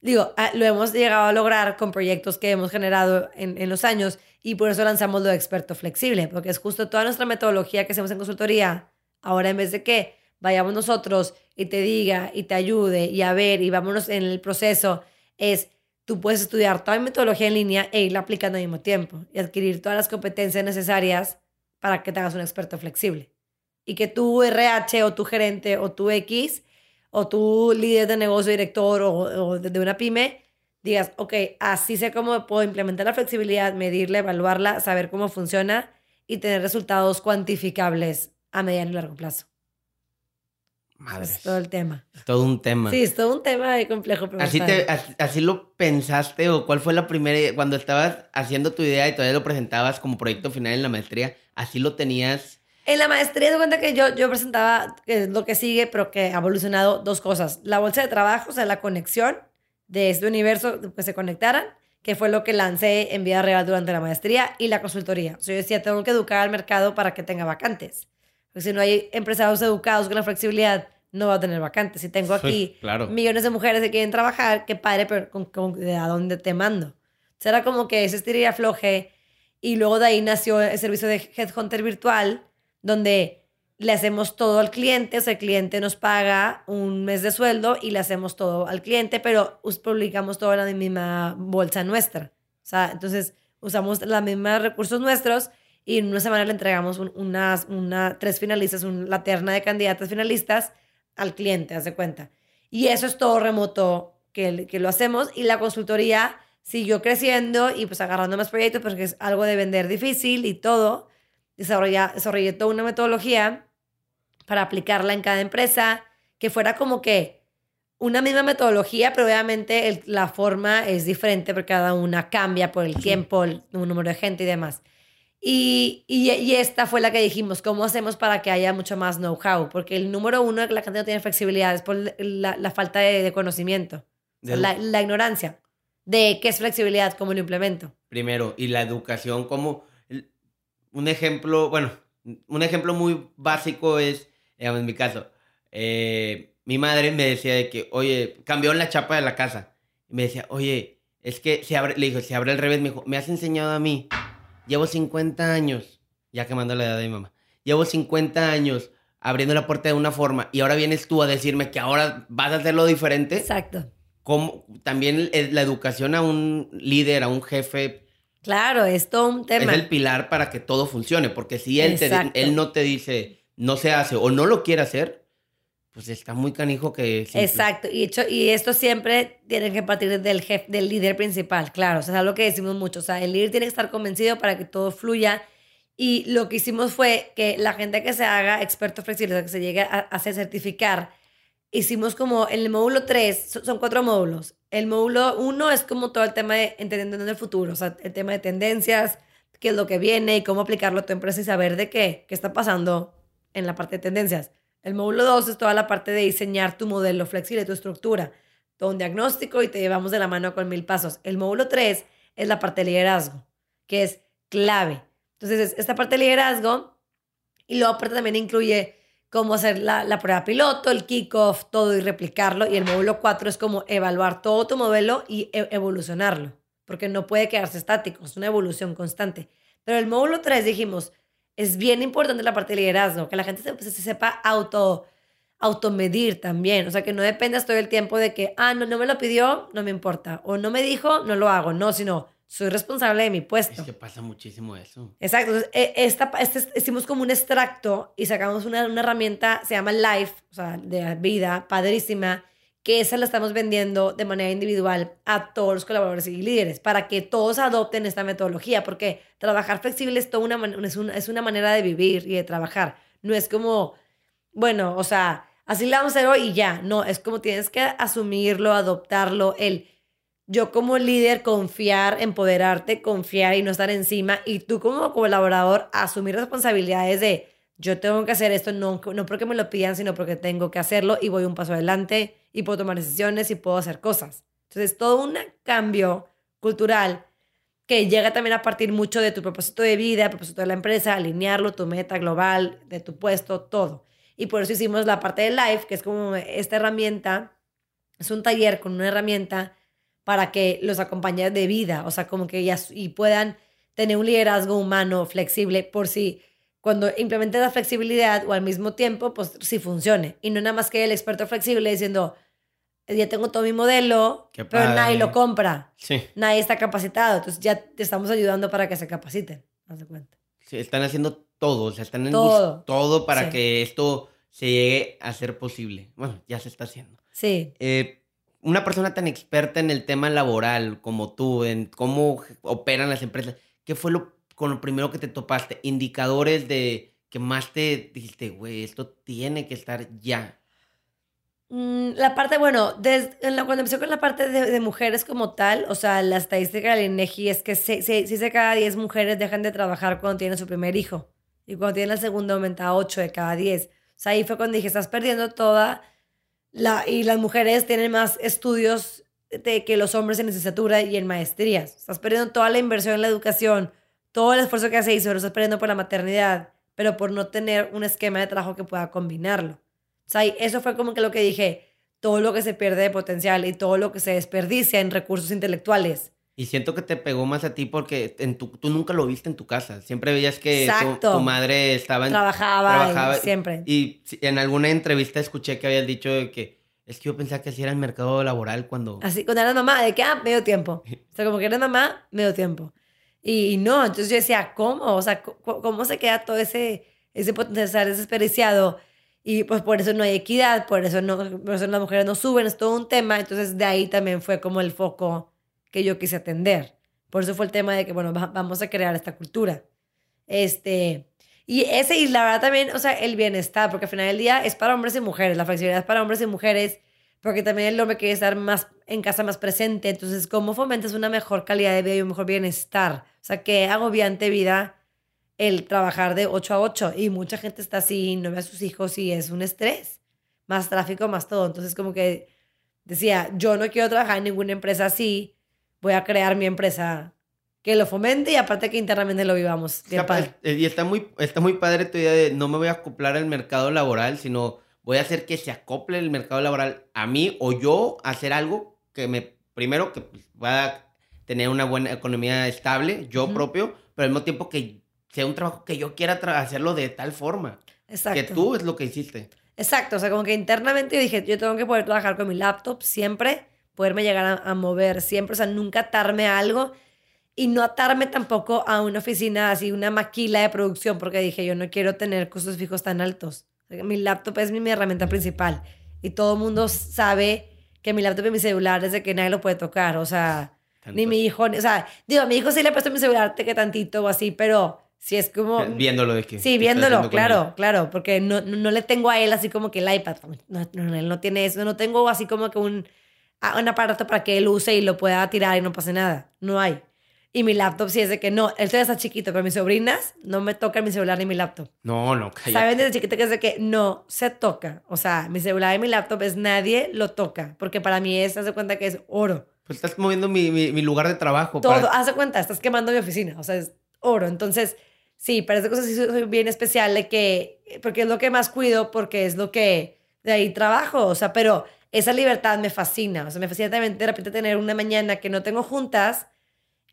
digo, ah, lo hemos llegado a lograr con proyectos que hemos generado en, en, los años y por eso lanzamos lo de experto flexible, porque es justo toda nuestra metodología que hacemos en consultoría. Ahora, en vez de que vayamos nosotros y te diga y te ayude y a ver y vámonos en el proceso, es tú puedes estudiar toda la metodología en línea e irla aplicando al mismo tiempo y adquirir todas las competencias necesarias para que te hagas un experto flexible. Y que tu RH o tu gerente o tu X o tú líder de negocio, director o, de una pyme, digas, ok, así sé cómo puedo implementar la flexibilidad, medirla, evaluarla, saber cómo funciona y tener resultados cuantificables a mediano y largo plazo. Madre. Es todo el tema. Todo un tema. Sí, es todo un tema complejo. ¿Así, te, así, lo pensaste o cuál fue la primera, cuando estabas haciendo tu idea y todavía lo presentabas como proyecto final en la maestría, así lo tenías en la maestría de cuenta que yo, yo presentaba lo que sigue, pero que ha evolucionado dos cosas. La bolsa de trabajo, o sea, la conexión de este universo, que se conectaran, que fue lo que lancé en vida real durante la maestría, y la consultoría. O sea, yo decía, tengo que educar al mercado para que tenga vacantes. Porque si no hay empresarios educados con la flexibilidad, no va a tener vacantes. Si tengo aquí millones de mujeres que quieren trabajar, qué padre, pero con, ¿de a dónde te mando? Era como que ese estiría floje. Y luego de ahí nació el servicio de Headhunter virtual, donde le hacemos todo al cliente, o sea, el cliente nos paga un mes de sueldo y le hacemos todo al cliente, pero publicamos todo en la misma bolsa nuestra. O sea, entonces usamos los mismos recursos nuestros y en una semana le entregamos unas una, tres finalistas, una terna de candidatas finalistas al cliente, hace cuenta. Y eso es todo remoto que, que lo hacemos y la consultoría siguió creciendo y pues agarrando más proyectos porque es algo de vender difícil y todo desarrollé, toda una metodología para aplicarla en cada empresa, que fuera como que una misma metodología, pero obviamente la forma es diferente porque cada una cambia por el tiempo, el, número de gente y demás. Y, y, esta fue la que dijimos, ¿cómo hacemos para que haya mucho más know-how? Porque el número uno de que la gente no tiene flexibilidad es por la, falta de, conocimiento, la, la, ignorancia de qué es flexibilidad, cómo lo implemento. Primero, y la educación, cómo un ejemplo, bueno, un ejemplo muy básico es, digamos, en mi caso, eh, mi madre me decía de que, oye, cambió la chapa de la casa. Y me decía, oye, es que se abre, le dijo, se abre el revés, me dijo, me has enseñado a mí, llevo 50 años, ya quemando la edad de mi mamá. Llevo 50 años abriendo la puerta de una forma y ahora vienes tú a decirme que ahora vas a hacerlo diferente. Exacto. ¿Cómo? También la educación a un líder, a un jefe. Claro, es todo un tema. Es el pilar para que todo funcione, porque si él, él no te dice no se hace o no lo quiere hacer, pues está muy canijo que... Exacto, y, hecho, y esto siempre tiene que partir del jefe, del líder principal, claro, o sea, es algo que decimos mucho, o sea, el líder tiene que estar convencido para que todo fluya, y lo que hicimos fue que la gente que se haga experto flexible, que se llegue a, hacer certificar, hicimos como el módulo 3, son cuatro módulos, el módulo 1 es como todo el tema de entendiendo en el futuro, o sea, el tema de tendencias, qué es lo que viene y cómo aplicarlo a tu empresa y saber de qué, qué está pasando en la parte de tendencias. El módulo 2 es toda la parte de diseñar tu modelo flexible, tu estructura, todo un diagnóstico y te llevamos de la mano con mil pasos. El módulo 3 es la parte de liderazgo, que es clave. Entonces, esta parte de liderazgo y luego también incluye cómo hacer la, la prueba piloto, el kickoff, todo y replicarlo. Y el módulo 4 es como evaluar todo tu modelo y e, evolucionarlo, porque no puede quedarse estático, es una evolución constante. Pero el módulo 3 dijimos, es bien importante la parte de liderazgo, que la gente se, sepa auto automedir también, o sea, que no dependas todo el tiempo de que, ah, no, no me lo pidió, no me importa, o no me dijo, no lo hago, no, sino soy responsable de mi puesto. Es que pasa muchísimo eso. Exacto, e, esta, este, hicimos como un extracto y sacamos una, una herramienta, se llama Life, o sea, de vida, padrísima, que esa la estamos vendiendo de manera individual a todos los colaboradores y líderes para que todos adopten esta metodología, porque trabajar flexible es, toda una, es, una, es una manera de vivir y de trabajar. No es como, bueno, o sea, así la vamos a hacer hoy y ya. No, es como tienes que asumirlo, adoptarlo, el yo como líder confiar, empoderarte, confiar y no estar encima, y tú como colaborador asumir responsabilidades de yo tengo que hacer esto, no, no porque me lo pidan, sino porque tengo que hacerlo y voy un paso adelante y puedo tomar decisiones y puedo hacer cosas. Entonces, todo un cambio cultural que llega también a partir mucho de tu propósito de vida, propósito de la empresa, alinearlo, tu meta global, de tu puesto, todo. Y por eso hicimos la parte de Life, que es como esta herramienta, es un taller con una herramienta para que los acompañes de vida, o sea, como que y puedan tener un liderazgo humano flexible por si cuando implementes la flexibilidad o al mismo tiempo, pues sí funcione. Y no nada más que el experto flexible diciendo, ya tengo todo mi modelo, pero nadie lo compra. Sí. Nadie está capacitado. Entonces ya te estamos ayudando para que se capaciten. Haz de cuenta. Sí, están haciendo todo, o sea, están todo, todo para que esto se llegue a ser posible. Bueno, ya se está haciendo. Sí. Eh, una persona tan experta en el tema laboral como tú, en cómo operan las empresas, ¿qué fue lo con lo primero que te topaste? Indicadores de que más te dijiste, güey, esto tiene que estar ya. Mm, la parte, bueno, desde, cuando empecé con la parte de, mujeres como tal, o sea, la estadística del INEGI es que 6 de cada 10 mujeres dejan de trabajar cuando tienen su primer hijo. Y cuando tienen el segundo aumenta a 8 de cada 10. O sea, ahí fue cuando dije, estás perdiendo toda la... Y las mujeres tienen más estudios de que los hombres en licenciatura y en maestrías. Estás perdiendo toda la inversión en la educación todo el esfuerzo que y se lo está perdiendo por la maternidad, pero por no tener un esquema de trabajo que pueda combinarlo. O sea, eso fue como que lo que dije, todo lo que se pierde de potencial y todo lo que se desperdicia en recursos intelectuales. Y siento que te pegó más a ti porque en tu, tú nunca lo viste en tu casa. Siempre veías que tu, madre estaba en, trabajaba, trabajaba siempre. Y en alguna entrevista escuché que habías dicho que es que yo pensaba que así era el mercado laboral cuando... Así, cuando eras mamá, de que, ah, medio tiempo. O sea, como que eres mamá, medio tiempo. Y, no, entonces yo decía, ¿cómo? O sea, ¿cómo, se queda todo ese, ese potencial desperdiciado? Y pues por eso no hay equidad, por eso, no, por eso las mujeres no suben, es todo un tema. Entonces de ahí también fue como el foco que yo quise atender. Por eso fue el tema de que, bueno, vamos a crear esta cultura. Este, y ese, y la verdad también, o sea, el bienestar, porque al final del día es para hombres y mujeres, la flexibilidad es para hombres y mujeres, porque también el hombre quiere estar más en casa, más presente. Entonces, ¿cómo fomentas una mejor calidad de vida y un mejor bienestar? O sea, que agobiante vida el trabajar de 8 a 8 y mucha gente está así, no ve a sus hijos y es un estrés. Más tráfico, más todo. Entonces, como que decía, yo no quiero trabajar en ninguna empresa así, voy a crear mi empresa que lo fomente y aparte que internamente lo vivamos. Eh, y está muy, está muy padre tu idea de no me voy a acoplar al mercado laboral, sino voy a hacer que se acople el mercado laboral a mí o yo hacer algo que me, primero, que pues, va a tener una buena economía estable, yo propio, pero al mismo tiempo que sea un trabajo que yo quiera hacerlo de tal forma. Exacto. Que tú es lo que hiciste. Exacto, o sea, como que internamente yo dije, yo tengo que poder trabajar con mi laptop siempre, poderme llegar a, a mover siempre, o sea, nunca atarme a algo y no atarme tampoco a una oficina así, una maquila de producción, porque dije, yo no quiero tener costos fijos tan altos. Mi laptop es mi, mi herramienta principal y todo el mundo sabe que mi laptop y mi celular es de que nadie lo puede tocar, o sea, Tanto. ni mi hijo, ni- o sea, digo, a mi hijo sí le he puesto mi celular te que tantito o así, pero si es como... Viéndolo de que. Sí, viéndolo, claro, claro, porque no, no, le tengo a él así como que el iPad, no, no, él no tiene eso, no tengo así como que un, a- un aparato para que él use y lo pueda tirar y no pase nada, no hay. Y mi laptop sí es de que no, él todavía está chiquito, pero mis sobrinas no me tocan mi celular ni mi laptop. No, no, cállate. Saben desde chiquita que es de que no se toca, o sea, mi celular y mi laptop es nadie lo toca, porque para mí es, haz de cuenta que es oro. Pues estás moviendo mi, mi, mi lugar de trabajo. Todo, para- haz de cuenta, estás quemando mi oficina, o sea, es oro. Entonces, sí, para esas cosas sí soy bien especial de que, porque es lo que más cuido, porque es lo que de ahí trabajo, o sea, pero esa libertad me fascina, o sea, me fascina también de repente tener una mañana que no tengo juntas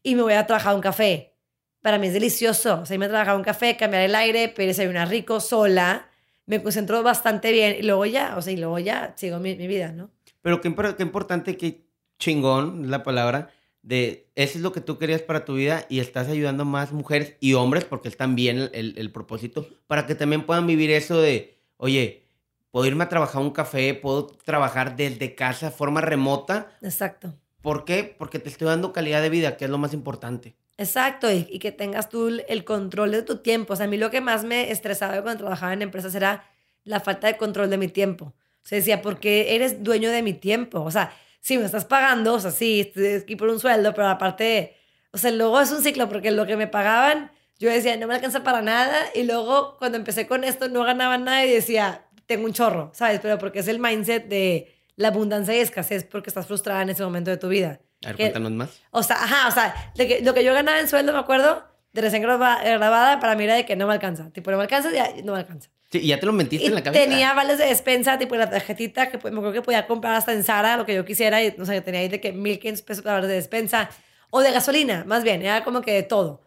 y me voy a trabajar un café. Para mí es delicioso, o sea, irme a trabajar un café, cambiar el aire, pedir desayunar rico, sola, me concentro bastante bien y luego ya, o sea, y luego ya sigo mi, mi vida, ¿no? Pero qué, qué importante, qué chingón la palabra, de eso es lo que tú querías para tu vida y estás ayudando a más mujeres y hombres, porque es también el, el- el propósito, para que también puedan vivir eso de, oye, puedo irme a trabajar a un café, puedo trabajar desde casa, forma remota. Exacto. ¿Por qué? Porque te estoy dando calidad de vida, que es lo más importante. Exacto, y, y que tengas tú el- control de tu tiempo. O sea, a mí lo que más me estresaba cuando trabajaba en empresas era la falta de control de mi tiempo. O sea, decía, ¿por qué eres dueño de mi tiempo? O sea, sí, me estás pagando, o sea, sí, estoy aquí por un sueldo, pero aparte, o sea, luego es un ciclo, porque lo que me pagaban, yo decía, no me alcanza para nada, y luego cuando empecé con esto no ganaba nada y decía, tengo un chorro, ¿sabes? Pero porque es el mindset de la abundancia y escasez, porque estás frustrada en ese momento de tu vida. A ver, Que- cuéntanos más. o sea, ajá, o sea, de que, lo que yo ganaba en sueldo, me acuerdo, de recién graba- grabada, para mí era de que no me alcanza. Tipo, no me alcanza, ya no me alcanza. Sí, y ya te lo mentiste Y en la cabeza. tenía vales de despensa, tipo, la tarjetita, que pues, me acuerdo que podía comprar hasta en Zara lo que yo quisiera, y, o sea, tenía ahí de que 1.500 pesos para vales de despensa, o de gasolina, más bien, era como que de todo.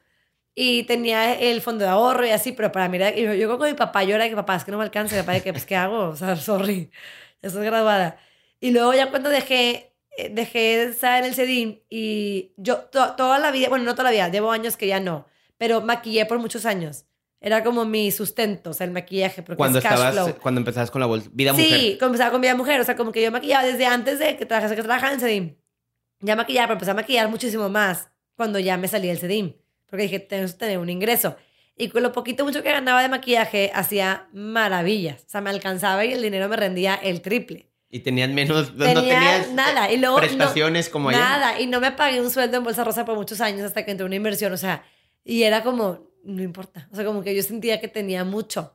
Y tenía el fondo de ahorro y así, pero para era, y yo, yo creo que con mi papá, yo era de que papá, es que no me alcanza, y mi papá de que, pues, ¿qué hago? O sea, sorry, ya estoy graduada. Y luego ya cuando dejé, eh, dejé de estar en el CEDIM y yo to- toda la vida, bueno, no toda la vida, llevo años que ya no, pero maquillé por muchos años. Era como mi sustento, o sea, el maquillaje, porque Cuando es cash estabas, flow. cuando empezabas con la. Vida sí, mujer. comenzaba con vida mujer, o sea, como que yo maquillaba desde antes de que trabajase que trabajaba en CEDIM. Ya maquillaba, pero empecé a maquillar muchísimo más cuando ya me salí del CEDIM, porque dije, tengo que tener un ingreso. Y con lo poquito mucho que ganaba de maquillaje, hacía maravillas. O sea, me alcanzaba y el dinero me rendía el triple. Y tenías menos. no Tenía tenías nada. Y luego, no- prestaciones como allá. Nada. Y no me pagué un sueldo en Bolsa Rosa por muchos años hasta que entré una inversión. O sea, y era como, no importa. O sea, como que yo sentía que tenía mucho.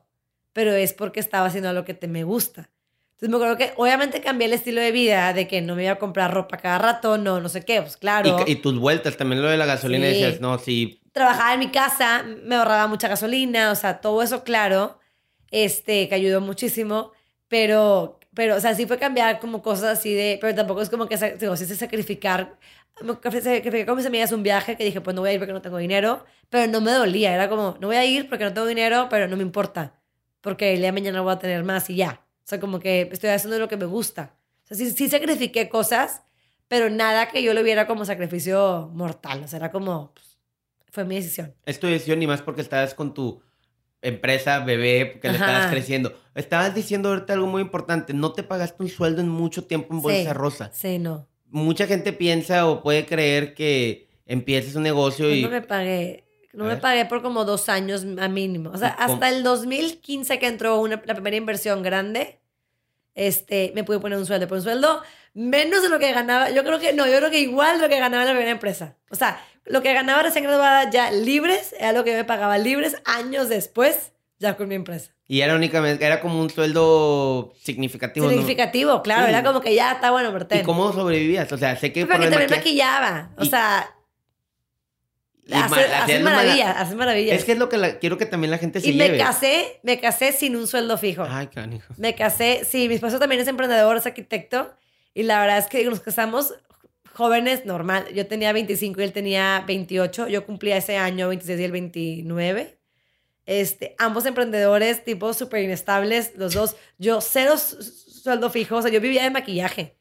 Pero es porque estaba haciendo lo que te me gusta. Entonces me acuerdo que obviamente cambié el estilo de vida de que no me iba a comprar ropa cada rato, no, no sé qué, pues claro. Y, y tus vueltas, también lo de la gasolina, Sí. decías, no, sí, Trabajaba en mi casa, me ahorraba mucha gasolina, o sea, todo eso claro, este, que ayudó muchísimo, pero, pero, o sea, sí fue cambiar como cosas así de, pero tampoco es como que, digo, sí es sacrificar, me sacrifiqué con mis amigas un viaje que dije, pues no voy a ir porque no tengo dinero, pero no me dolía, era como, no voy a ir porque no tengo dinero, pero no me importa, porque el día de mañana voy a tener más y ya, o sea, como que estoy haciendo lo que me gusta, o sea, sí, sí sacrifiqué cosas, pero nada que yo lo viera como sacrificio mortal, o sea, era como, pues, fue mi decisión. es tu decisión ni más porque estabas con tu empresa, bebé, que le estabas creciendo. Estabas diciendo ahorita algo muy importante, no te pagaste un sueldo en mucho tiempo en Bolsa Sí. Rosa. Sí, no. Mucha gente piensa o puede creer que empieces un negocio y... no me pagué. No me pagué por como dos años a mínimo. O sea, hasta el 2015 que entró una, la primera inversión grande, este, me pude poner un sueldo. Por un sueldo menos de lo que ganaba. Yo creo que no, yo creo que igual de lo que ganaba en la primera empresa. O sea, lo que ganaba recién graduada ya libres era lo que me pagaba libres años después ya con mi empresa. Y era únicamente, era como un sueldo significativo. ¿no? Significativo, claro. Sí. Era como que ya está bueno, pero ¿Y cómo sobrevivías? O sea, sé que Porque por el también maquillaba. O Y- sea, y hace, hacías hace mala- maravillas, hace maravillas. Es que es lo que la- quiero que también la gente se Y me lleve. casé, me casé sin un sueldo fijo. Ay, canijo. Me casé, sí, mi esposo también es emprendedor, es arquitecto. Y la verdad es que nos casamos jóvenes, normal. Yo tenía 25 y él tenía 28. Yo cumplía ese año 26 y el 29. Este, ambos emprendedores, tipo súper inestables, los dos. Yo, cero sueldo fijo, o sea, yo vivía de maquillaje.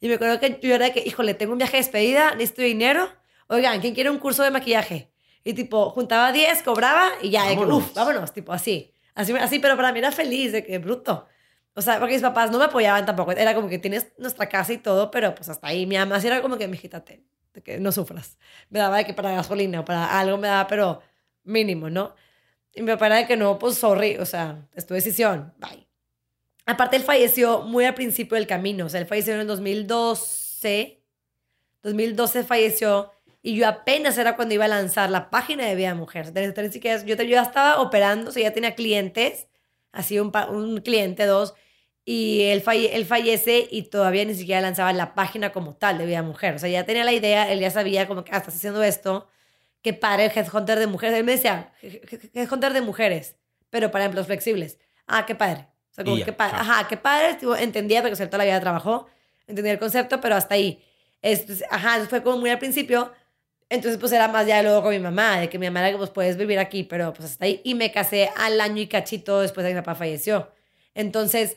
Y me acuerdo que yo era de que, híjole, tengo un viaje de despedida, necesito dinero. Oigan, ¿quién quiere un curso de maquillaje? Y tipo, juntaba 10, cobraba y ya, de que, uff, vámonos, tipo así. Así, así, pero para mí era feliz, de que bruto. O sea, porque mis papás no me apoyaban tampoco. Era como que tienes nuestra casa y todo, pero pues hasta ahí. Mi mamá sí era como que, mijita, de que no sufras. Me daba de que para gasolina o para algo me daba, pero mínimo, ¿no? Y mi papá era de que no, pues sorry, o sea, es tu decisión, bye. Aparte, él falleció muy al principio del camino. O sea, él falleció en el 2012. 2012 falleció. Y yo apenas era cuando iba a lanzar la página de Vida Mujer. Yo, yo ya estaba operando, o sea, ya tenía clientes. Así un, un cliente, dos. Y él, falle, él fallece y todavía ni siquiera lanzaba la página como tal de Vida Mujer. O sea, ya tenía la idea, él ya sabía como que, ah, estás haciendo esto. Que para el Headhunter de mujeres. Él me decía, Headhunter de mujeres, pero para empleos flexibles. Ah, qué padre. O sea, como que padre. Ajá, qué padre. entendía porque toda la vida trabajó. Entendía el concepto, pero hasta ahí. ajá, fue como muy al principio. Entonces, pues era más ya luego con mi mamá, de que mi mamá era que pues puedes vivir aquí, pero pues hasta ahí. Y me casé al año y cachito después de que mi papá falleció. Entonces,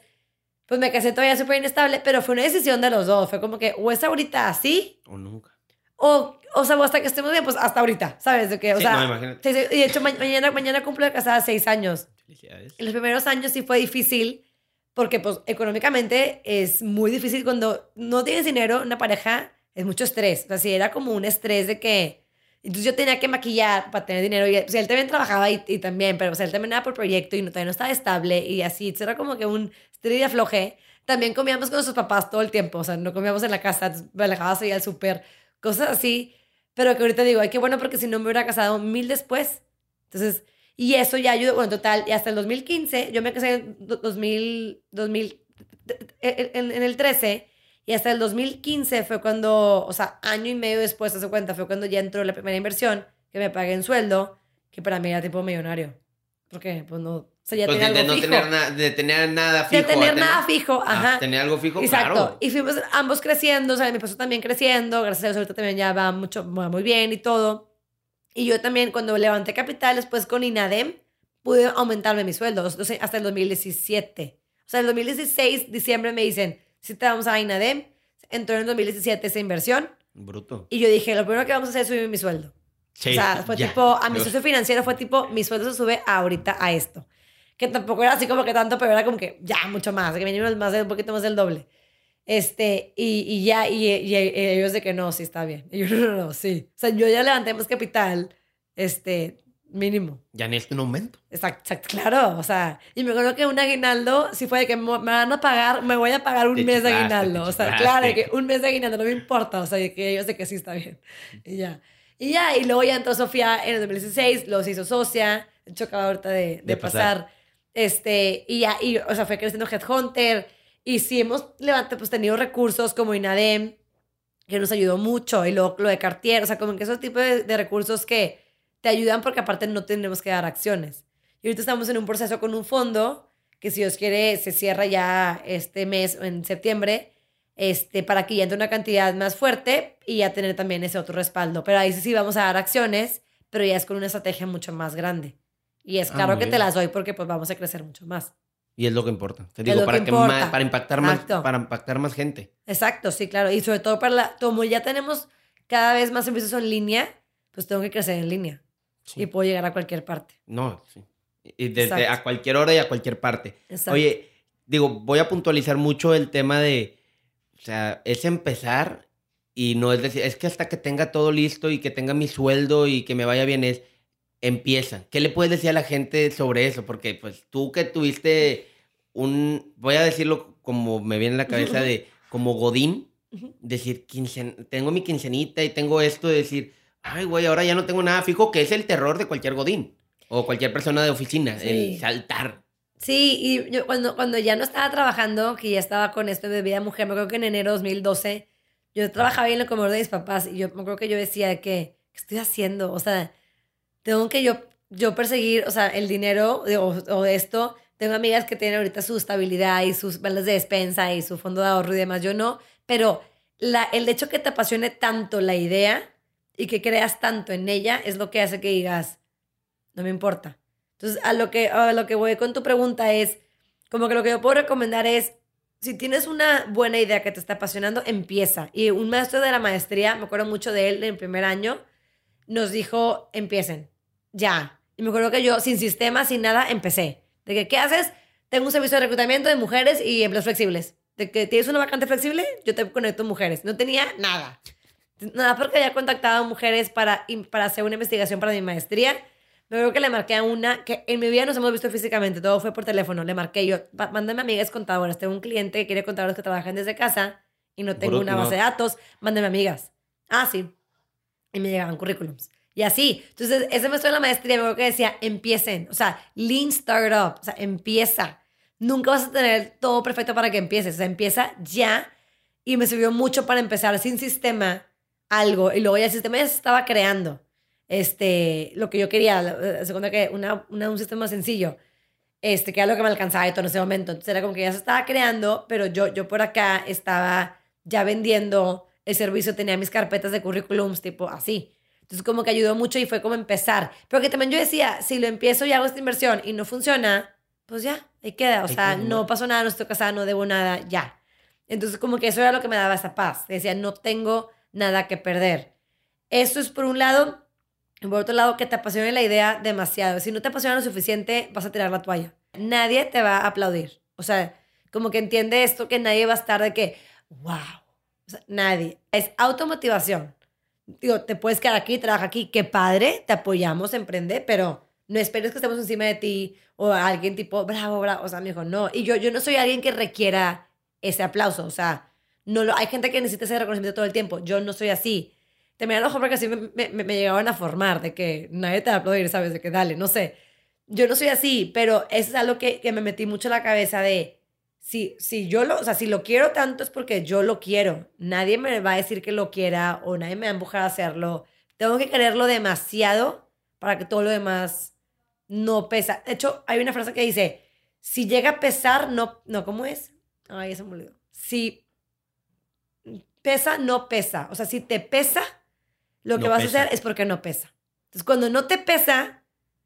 pues me casé todavía súper inestable, pero fue una decisión de los dos. Fue como que o es ahorita así. O nunca. O, o sea, hasta que estemos bien, pues hasta ahorita, ¿sabes? De que, o sea, no, y de hecho, mañana, mañana cumplo de casada seis años. En los primeros años sí fue difícil porque pues económicamente es muy difícil cuando no tienes dinero, una pareja es mucho estrés. O sea, sí era como un estrés de que... Entonces yo tenía que maquillar para tener dinero. Y, o sea, él también trabajaba y, y, también, pero o sea, él también era por proyecto y no, todavía no estaba estable y así. Entonces era como que un estrés y afloje. También comíamos con nuestros papás todo el tiempo. O sea, no comíamos en la casa, me alejaba ir al súper, cosas así. Pero que ahorita digo, ay, qué bueno porque si no me hubiera casado mil después. Entonces, y eso ya ayudó, bueno, total, y hasta el 2015, yo me casé en 2000, 2000 en, en, el 13, y hasta el 2015 fue cuando, o sea, año y medio después, se cuenta, fue cuando ya entró la primera inversión, que me pagué en sueldo, que para mí era tipo millonario. Porque, pues no, sea, ya pues tenía de, algo no fijo. Tener na, de tener nada fijo. De tener nada fijo, ah, ajá. tener algo fijo, Exacto. claro. Y fuimos ambos creciendo, o sea, mi esposo también creciendo, gracias a Dios ahorita también ya va mucho, va muy bien y todo. Y yo también cuando levanté capital después con INADEM, pude aumentarme mi sueldo, hasta el 2017. O sea, en el 2016, diciembre, me dicen, si te vamos a INADEM, entró en el 2017 esa inversión. Bruto. Y yo dije, lo primero que vamos a hacer es subir mi sueldo. Sí, o sea, fue ya. tipo, a mi socio financiero fue tipo, mi sueldo se sube ahorita a esto. Que tampoco era así como que tanto, pero era como que ya, mucho más, que mínimo más, un poquito más del doble. Este, y, y ya, y, y, ellos de que no, sí está bien. Y yo, no, no, no, sí. O sea, yo ya levanté más capital, este, mínimo. Ya necesito un aumento. Exacto, exacto, claro. O sea, y me acuerdo que un aguinaldo, si fue de que me van a pagar, me voy a pagar un Te mes de aguinaldo. O sea, claro, de que un mes de aguinaldo no me importa. O sea, de que yo sé que sí está bien. Y ya. Y ya, y luego ya entró Sofía en el 2016, luego se hizo socia, de hecho acaba ahorita de, de, De pasar. pasar. Este, y ya, y, o sea, fue creciendo Headhunter. Y sí hemos levantado, pues tenido recursos como INADEM, que nos ayudó mucho, y luego lo de Cartier, o sea, como que esos tipos de, recursos que te ayudan porque aparte no tenemos que dar acciones. Y ahorita estamos en un proceso con un fondo que si Dios quiere se cierra ya este mes, en septiembre, este, para que ya entre una cantidad más fuerte y ya tener también ese otro respaldo. Pero ahí sí, sí vamos a dar acciones, pero ya es con una estrategia mucho más grande. Y es Ah, claro muy que te bien. las doy porque pues vamos a crecer mucho más. Y es lo que importa. Te Es digo, para que que, importa. más, para impactar más, para impactar más gente. Exacto, sí, claro. Y sobre todo para la, como ya tenemos cada vez más servicios en línea, pues tengo que crecer en línea. Sí. Y puedo llegar a cualquier parte. No, sí. Y desde Exacto. a cualquier hora y a cualquier parte. Exacto. Oye, digo, voy a puntualizar mucho el tema de, o sea, es empezar y no es decir, es que hasta que tenga todo listo y que tenga mi sueldo y que me vaya bien es, empieza. ¿Qué le puedes decir a la gente sobre eso? Porque pues tú que tuviste un, voy a decirlo como me viene en la cabeza de, como Godín, decir, quincen, tengo mi quincenita y tengo esto de decir, ay, güey, ahora ya no tengo nada fijo, que es el terror de cualquier Godín o cualquier persona de oficina, Sí. el saltar. Sí, y yo cuando, cuando ya no estaba trabajando, que ya estaba con esto de vida mujer, me acuerdo que en enero de 2012, yo trabajaba en el comedor de mis papás y yo me acuerdo que yo decía de que, ¿qué estoy haciendo? O sea, tengo que yo, yo perseguir, o sea, el dinero o, esto. Tengo amigas que tienen ahorita su estabilidad y sus vales de despensa y su fondo de ahorro y demás. Yo no, pero la, el hecho que te apasione tanto la idea y que creas tanto en ella es lo que hace que digas, no me importa. Entonces, a lo que, a lo que voy con tu pregunta es, como que lo que yo puedo recomendar es, si tienes una buena idea que te está apasionando, empieza. Y un maestro de la maestría, me acuerdo mucho de él en el primer año, nos dijo, empiecen, ya. Y me acuerdo que yo, sin sistema, sin nada, empecé. De que, ¿qué haces? Tengo un servicio de reclutamiento de mujeres y empleos flexibles. De que tienes una vacante flexible, yo te conecto mujeres. No tenía nada. Nada porque había contactado a mujeres para, para hacer una investigación para mi maestría. Me acuerdo que le marqué a una que en mi vida nos hemos visto físicamente, todo fue por teléfono. Le marqué yo, mándame amigas contadoras. Tengo un cliente que quiere contadores que trabajan desde casa y no tengo una base de datos. Mándame amigas. Ah, sí. Y me llegaban currículums. Y así. Entonces, ese maestro de la maestría me acuerdo que decía, empiecen. O sea, lean startup. O sea, empieza. Nunca vas a tener todo perfecto para que empieces. O sea, empieza ya. Y me sirvió mucho para empezar sin sistema algo. Y luego ya el sistema ya se estaba creando. Este, lo que yo quería. Segunda que una, un sistema sencillo. Este, que era lo que me alcanzaba y todo en ese momento. Entonces era como que ya se estaba creando, pero yo, yo por acá estaba ya vendiendo el servicio, tenía mis carpetas de currículums, tipo así. Entonces como que ayudó mucho y fue como empezar. Pero que también yo decía, si lo empiezo y hago esta inversión y no funciona, pues ya, ahí queda. O sea, no pasó nada, no estoy casada, no debo nada, ya. Entonces como que eso era lo que me daba esa paz. Decía, no tengo nada que perder. Eso es por un lado. Y por otro lado, que te apasione la idea demasiado. Si no te apasiona lo suficiente, vas a tirar la toalla. Nadie te va a aplaudir. O sea, como que entiende esto, que nadie va a estar de que, wow. O sea, nadie. Es automotivación digo, te puedes quedar aquí, trabaja aquí, qué padre, te apoyamos, emprende, pero no esperes que estemos encima de ti o alguien tipo, bravo, bravo, o sea, me dijo, no, y yo, yo no soy alguien que requiera ese aplauso, o sea, no lo, hay gente que necesita ese reconocimiento todo el tiempo, yo no soy así. Te me ojo porque así me, llegaban a formar, de que nadie te va a aplaudir, ¿sabes? De que dale, no sé. Yo no soy así, pero eso es algo que, que me metí mucho en la cabeza de, si, si yo lo, o sea, si lo quiero tanto es porque yo lo quiero. Nadie me va a decir que lo quiera o nadie me va a empujar a hacerlo. Tengo que quererlo demasiado para que todo lo demás no pesa. De hecho, hay una frase que dice, si llega a pesar, no, no, ¿cómo es? Ay, eso me olvidó. Si pesa, no pesa. O sea, si te pesa, lo que vas a hacer es porque no pesa. Entonces, cuando no te pesa,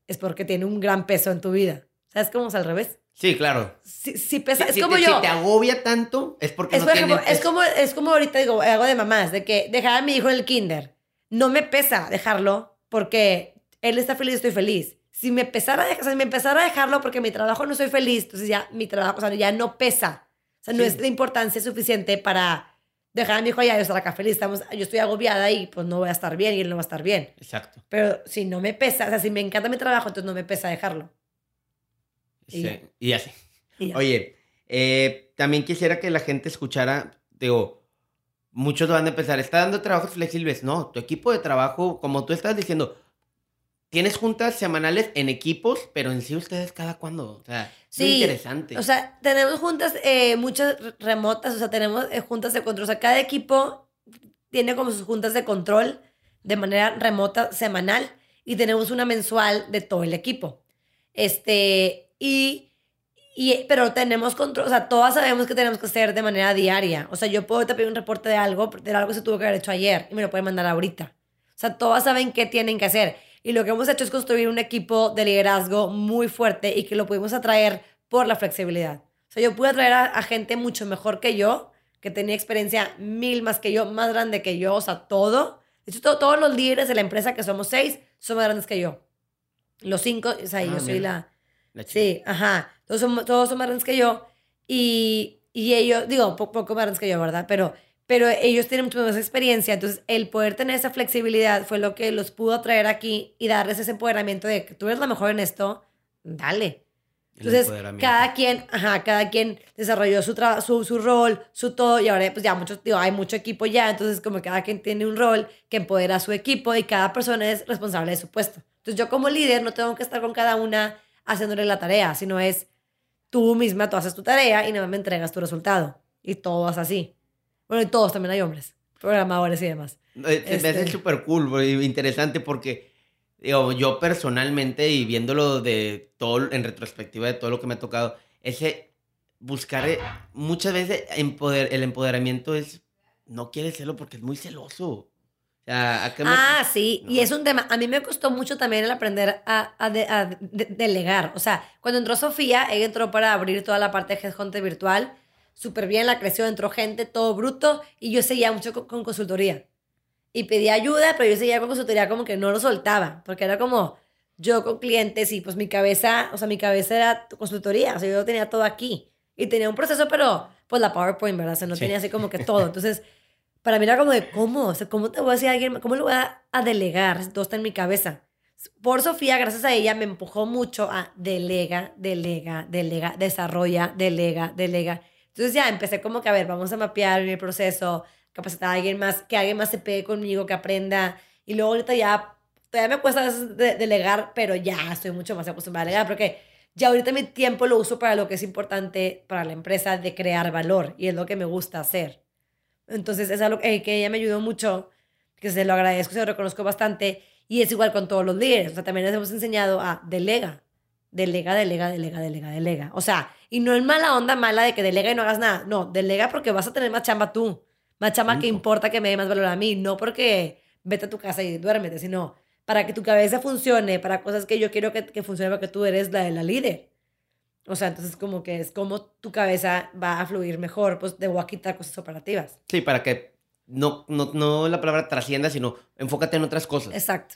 es porque tiene un gran peso en tu vida. ¿Sabes cómo es al revés? Sí, claro. Si, pesa, es como yo. Si te agobia tanto, es porque es, no ejemplo, es como Es como ahorita digo, hago de mamás, de que dejar a mi hijo en el kinder. No me pesa dejarlo porque él está feliz y estoy feliz. Si me, pesara, o sea, si me empezara a dejarlo porque mi trabajo no soy feliz, entonces ya mi trabajo, o sea, ya no pesa. O sea, no es de importancia suficiente para dejar a mi hijo allá y estar acá feliz. Estamos, yo estoy agobiada y pues no voy a estar bien y él no va a estar bien. Exacto. Pero si no me pesa, o sea, si me encanta mi trabajo, entonces no me pesa dejarlo. Y, así. Oye, eh, también quisiera que la gente escuchara, digo, muchos van a empezar, está dando trabajos flexibles. No, tu equipo de trabajo, como tú estás diciendo, tienes juntas semanales en equipos, pero en sí ustedes cada cuándo. O sea, sí, interesante. O sea, tenemos juntas eh, muchas remotas, o sea, tenemos eh, juntas de control. O sea, cada equipo tiene como sus juntas de control de manera remota semanal y tenemos una mensual de todo el equipo. Este, y, y, pero tenemos control, o sea, todas sabemos que tenemos que hacer de manera diaria. O sea, yo puedo te pedir un reporte de algo, de algo que se tuvo que haber hecho ayer y me lo pueden mandar ahorita. O sea, todas saben qué tienen que hacer. Y lo que hemos hecho es construir un equipo de liderazgo muy fuerte y que lo pudimos atraer por la flexibilidad. O sea, yo pude atraer a, gente mucho mejor que yo, que tenía experiencia mil más que yo, más grande que yo, o sea, todo. De hecho, todos los líderes de la empresa, que somos seis, son más grandes que yo. Los cinco, o sea, yo ah, soy la, Sí, ajá. Todos son, todos son más grandes que yo. Y, y ellos, digo, poco, poco más grandes que yo, ¿verdad? Pero, pero ellos tienen mucha más experiencia. Entonces, el poder tener esa flexibilidad fue lo que los pudo traer aquí y darles ese empoderamiento de que tú eres la mejor en esto, dale. Entonces, cada quien, ajá, cada quien desarrolló su, su, su rol, su todo, y ahora pues ya muchos, digo, hay mucho equipo ya, entonces como cada quien tiene un rol que empodera a su equipo y cada persona es responsable de su puesto. Entonces yo como líder no tengo que estar con cada una haciéndole la tarea, sino es tú misma, tú haces tu tarea y nada más me entregas tu resultado. Y todo es así. Bueno, y todos también hay hombres, programadores y demás. Eh, me hace este súper cool, interesante porque digo, yo personalmente y viéndolo de todo, en retrospectiva de todo lo que me ha tocado, ese buscar, eh, muchas veces empoder, el empoderamiento es, no quiere serlo porque es muy celoso. O ¿A, qué me... Ah, sí, y es un tema. A mí me costó mucho también el aprender a, a, delegar. O sea, cuando entró Sofía, ella entró para abrir toda la parte de Headhunter virtual. Súper bien, la creció, entró gente, todo bruto, y yo seguía mucho con, consultoría. Y pedía ayuda, pero yo seguía con consultoría como que no lo soltaba, porque era como yo con clientes y pues mi cabeza, o sea, mi cabeza era consultoría, o sea, yo tenía todo aquí. Y tenía un proceso, pero pues la PowerPoint, ¿verdad? O sea, no tenía así como que todo. Entonces para era como de, ¿cómo? O sea, ¿cómo te voy a decir a alguien, cómo lo voy a, delegar? Todo está en mi cabeza. Por Sofía, gracias a ella, me empujó mucho a delega, delega, delega, desarrolla, delega, delega. Entonces ya empecé como que, a ver, vamos a mapear mi proceso, capacitar a alguien más, que alguien más se pegue conmigo, que aprenda. Y luego ahorita ya, todavía me cuesta delegar, pero ya estoy mucho más acostumbrada a delegar, porque ya ahorita mi tiempo lo uso para lo que es importante para la empresa de crear valor y es lo que me gusta hacer. Entonces es algo que ella me ayudó mucho, que se lo agradezco, se lo reconozco bastante. Y es igual con todos los líderes. O sea, también les hemos enseñado a delega. Delega, delega, delega, delega, delega. O sea, y no es mala onda mala de que delega y no hagas nada. No, delega porque vas a tener más chamba tú. Más chamba que importa que me dé más valor a mí. No porque vete a tu casa y duérmete, sino para que tu cabeza funcione, para cosas que yo quiero que, que funcione, porque tú eres la de la líder. O sea, entonces como que es como tu cabeza va a fluir mejor, pues debo a quitar cosas operativas. Sí, para que no, no, no la palabra trascienda, sino enfócate en otras cosas. Exacto.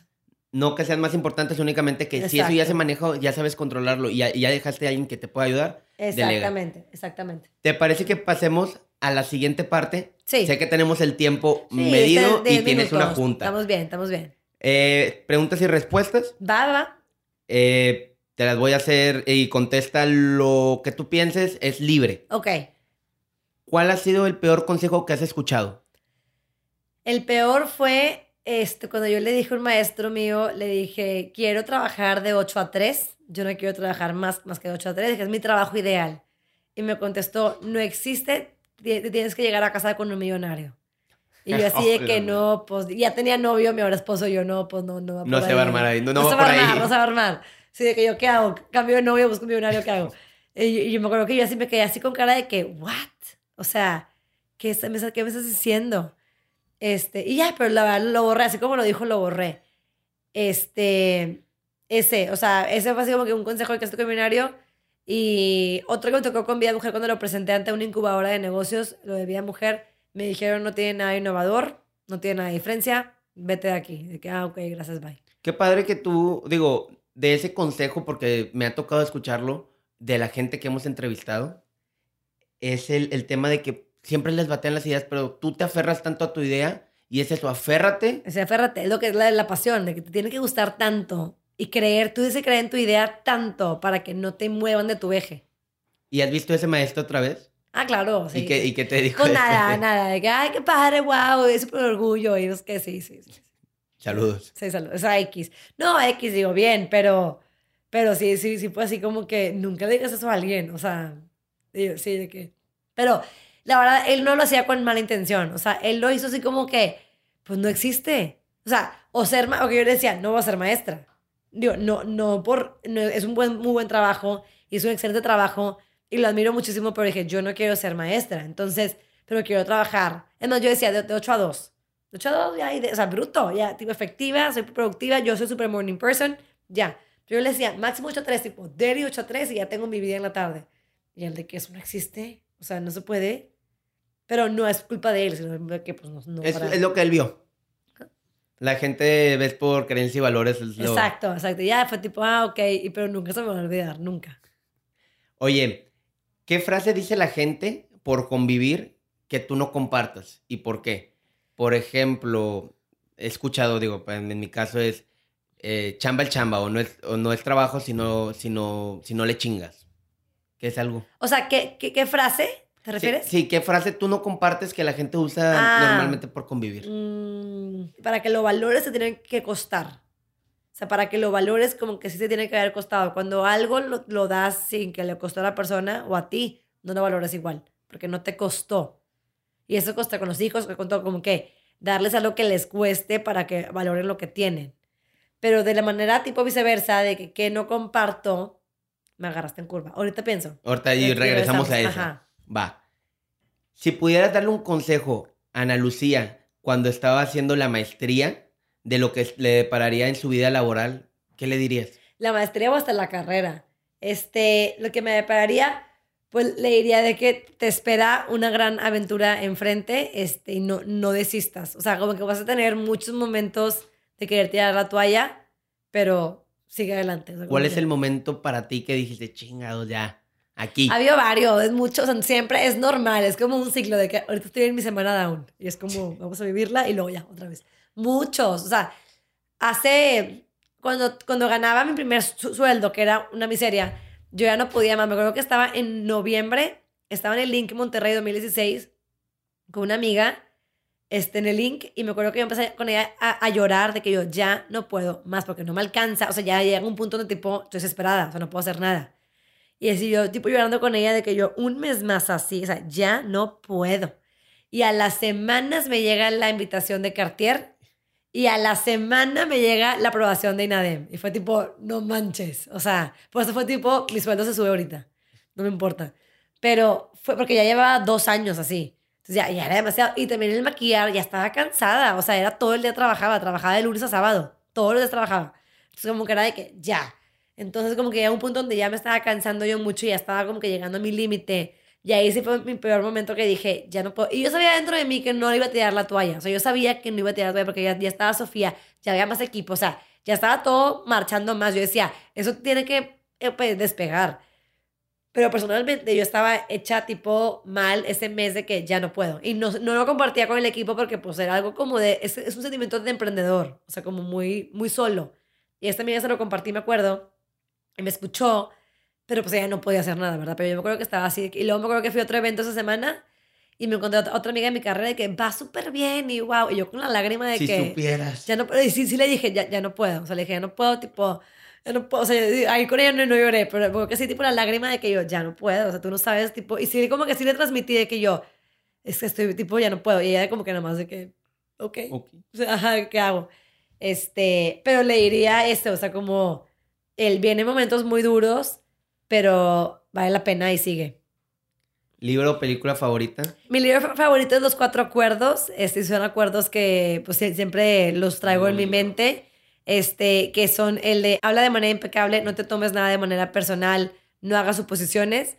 No que sean más importantes, únicamente que si eso ya se maneja, ya sabes controlarlo y ya, ya dejaste a alguien que te pueda ayudar. Exactamente, exactamente. ¿Te parece que pasemos a la siguiente parte? Sí. Sé que tenemos el tiempo medido y tienes una junta. Estamos bien, estamos bien. Eh, preguntas y respuestas. Va, va. Eh, te las voy a hacer y contesta lo que tú pienses, es libre. Ok. ¿Cuál ha sido el peor consejo que has escuchado? El peor fue este, cuando yo le dije a un maestro mío, le dije, quiero trabajar de 8 a 3, yo no quiero trabajar más, más que de 8 a 3, dije, es mi trabajo ideal. Y me contestó, no existe, tienes que llegar a casa con un millonario. Y yo así de que no, pues ya tenía novio, mi ahora esposo, yo no, pues no, no. no se va a armar ahí, no, no, no va, se va a armar, no se va a armar. Sí, de que yo, ¿qué hago? Cambio de novio, busco un millonario, ¿qué hago? Y, yo me acuerdo que yo así me quedé así con cara de que, ¿what? O sea, ¿qué, me, qué me estás diciendo? Este, y ya, pero la verdad lo borré, así como lo dijo, lo borré. Este, ese, o sea, ese fue así como que un consejo de que estoy millonario. Y otro que me tocó con Vida Mujer cuando lo presenté ante una incubadora de negocios, lo de Vida Mujer, me dijeron no tiene nada innovador, no tiene nada de diferencia, vete de aquí. De que, ah, ok, gracias, bye. Qué padre que tú, digo, de ese consejo, porque me ha tocado escucharlo de la gente que hemos entrevistado, es el, el tema de que siempre les batean las ideas, pero tú te aferras tanto a tu idea y es eso, aférrate. O sea, aférrate, es lo que es la, la pasión, de que te tiene que gustar tanto y creer, tú dices creer en tu idea tanto para que no te muevan de tu eje. ¿Y has visto ese maestro otra vez? Ah, claro, sí. ¿Y qué, ¿y qué te dijo? Pues nada, nada, de que, ay, qué padre, wow, es súper orgullo, y es que sí, sí, sí. Saludos. Sí, saludos. O X. No, X digo bien, pero, pero sí, sí, sí fue así como que nunca le digas eso a alguien. O sea, sí, de que. Pero la verdad, él no lo hacía con mala intención. O sea, él lo hizo así como que, pues no existe. O sea, o ser, o que yo le decía, no voy a ser maestra. Digo, no, no por, no, es un buen, muy buen trabajo, hizo un excelente trabajo y lo admiro muchísimo, pero dije, yo no quiero ser maestra. Entonces, pero quiero trabajar. Entonces yo decía, de, de 8 a 2 8 ya, o sea, bruto, ya, tipo efectiva, soy productiva, yo soy super morning person, ya. Yo le decía, máximo 8 a 3, tipo, daily 8 a 3 y ya tengo mi vida en la tarde. Y el de que eso no existe, o sea, no se puede. Pero no es culpa de él, sino que pues no. es, es, lo que él vio. La gente ves por creencia y valores. Exacto, exacto. Ya fue tipo, ah, ok, pero nunca se me va a olvidar, nunca. Oye, ¿qué frase dice la gente por convivir que tú no compartas y por qué? Por ejemplo, he escuchado, digo, en, mi caso es eh, chamba el chamba, o no es, o no es trabajo si no, si, no, le chingas. ¿Qué es algo? O sea, ¿qué, qué, frase te refieres? Sí, ¿qué frase tú no compartes que la gente usa ah. normalmente por convivir? Mm, para que lo valores se tiene que costar. O sea, para que lo valores como que sí se tiene que haber costado. Cuando algo lo, lo das sin que le costó a la persona o a ti, no lo valores igual, porque no te costó. Y eso cuesta con los hijos, con todo, como que darles algo que les cueste para que valoren lo que tienen. Pero de la manera tipo viceversa, de que, que no comparto, me agarraste en curva. Ahorita pienso. Ahorita y regresamos a eso. Va. Si pudieras darle un consejo a Ana Lucía cuando estaba haciendo la maestría de lo que le depararía en su vida laboral, ¿qué le dirías? La maestría o hasta la carrera. Este, lo que me depararía, pues le diría de que te espera una gran aventura enfrente este, y no, no desistas. O sea, como que vas a tener muchos momentos de querer tirar la toalla, pero sigue adelante. ¿Cuál es el momento para ti que dijiste, chingados, ya, aquí? Ha habido varios, es mucho, o sea, siempre es normal, es como un ciclo de que ahorita estoy en mi semana down y es como, vamos a vivirla y luego ya, otra vez. Muchos, o sea, hace, cuando, cuando ganaba mi primer sueldo, que era una miseria, yo ya no podía más, me acuerdo que estaba en noviembre, estaba en el Link Monterrey 2016 con una amiga este, en el link y me acuerdo que yo empecé con ella a, llorar de que yo ya no puedo más porque no me alcanza, o sea, ya llega un punto donde tipo estoy desesperada, o sea, no puedo hacer nada. Y así yo tipo llorando con ella de que yo un mes más así, o sea, ya no puedo. Y a las semanas me llega la invitación de Cartier y a la semana me llega la aprobación de INADEM. Y fue tipo, no manches, o sea, pues fue tipo, mi sueldo se sube ahorita, no me importa. Pero fue porque ya llevaba dos años así. Entonces ya, ya era demasiado. Y también el maquillar, ya estaba cansada. O sea, era todo el día trabajaba, trabajaba de lunes a sábado. Todos los días trabajaba. Entonces como que era de que ya. Entonces como que llega un punto donde ya me estaba cansando yo mucho y ya estaba como que llegando a mi límite. Y ahí sí fue mi peor momento que dije, ya no puedo. Y yo sabía dentro de mí que no iba a tirar la toalla. O sea, yo sabía que no iba a tirar la toalla porque ya, ya estaba Sofía, ya había más equipo. O sea, ya estaba todo marchando más. Yo decía, eso tiene que eh, pues, despegar. Pero personalmente yo estaba hecha tipo mal ese mes de que ya no puedo. Y no, no lo compartía con el equipo porque pues era algo como de, es, es un sentimiento de emprendedor, o sea, como muy, muy solo. Y esta amiga se lo compartí, me acuerdo, y me escuchó, pero pues ella no podía hacer nada, ¿verdad? Pero yo me acuerdo que estaba así. Y luego me acuerdo que fui a otro evento esa semana y me encontré a otra amiga de mi carrera de que va súper bien y wow. Y yo con la lágrima de si que... supieras. Ya no Y sí, sí le dije, ya, ya no puedo. O sea, le dije, ya no puedo, tipo yo no puedo, o sea, ahí con ella no, no lloré, pero como que sí, tipo la lágrima de que yo ya no puedo, o sea, tú no sabes, tipo, y sí, como que sí le transmití de que yo, es que estoy, tipo, ya no puedo, y ella como que nada más de que, ok, okay. O sea, ajá, ¿qué hago? Este, pero le diría esto, o sea, como, él viene momentos muy duros, pero vale la pena y sigue. ¿Libro o película favorita? Mi libro favorito es Los Cuatro Acuerdos. Este, son acuerdos que pues, siempre los traigo en mi mente este, que son el de habla de manera impecable, no te tomes nada de manera personal, no hagas suposiciones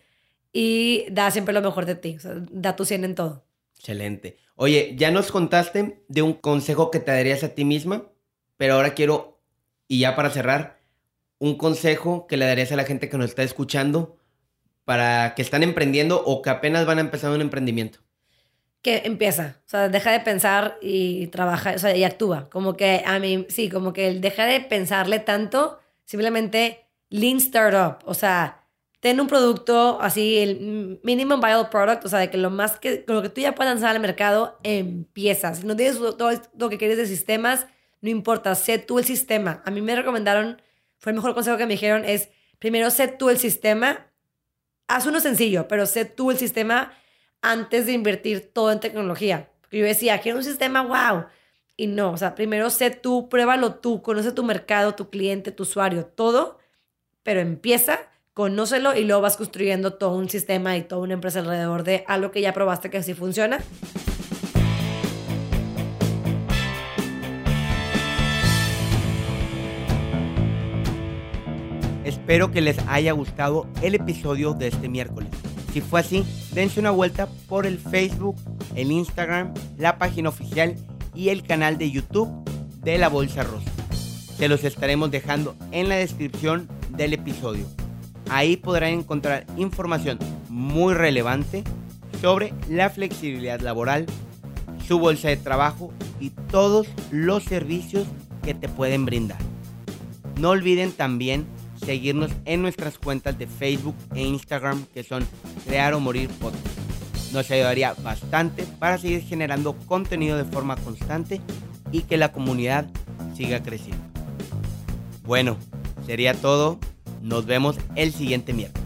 y da siempre lo mejor de ti, o sea, da tu 100 en todo. Excelente. Oye, ya nos contaste de un consejo que te darías a ti misma, pero ahora quiero, y ya para cerrar, un consejo que le darías a la gente que nos está escuchando para que están emprendiendo o que apenas van a empezar un emprendimiento que empieza, o sea, deja de pensar y trabaja, o sea, y actúa. Como que a mí, sí, como que deja de pensarle tanto, simplemente lean startup, o sea, ten un producto así, el minimum viable product, o sea, de que lo más que, lo que tú ya puedas lanzar al mercado, empiezas. Si no tienes todo lo que quieres de sistemas, no importa, sé tú el sistema. A mí me recomendaron, fue el mejor consejo que me dijeron, es primero sé tú el sistema, haz uno sencillo, pero sé tú el sistema antes de invertir todo en tecnología. Porque yo decía, quiero un sistema wow. Y no, o sea, primero sé tú, pruébalo tú, conoce tu mercado, tu cliente, tu usuario, todo, pero empieza, conócelo y luego vas construyendo todo un sistema y toda una empresa alrededor de algo que ya probaste que así funciona. Espero que les haya gustado el episodio de este miércoles. Si fue así, dense una vuelta por el Facebook, el Instagram, la página oficial y el canal de YouTube de La Bolsa Rosa. Se los estaremos dejando en la descripción del episodio. Ahí podrán encontrar información muy relevante sobre la flexibilidad laboral, su bolsa de trabajo y todos los servicios que te pueden brindar. No olviden también seguirnos en nuestras cuentas de Facebook e Instagram que son Crear o Morir Podcast. Nos ayudaría bastante para seguir generando contenido de forma constante y que la comunidad siga creciendo. Bueno, sería todo. Nos vemos el siguiente miércoles.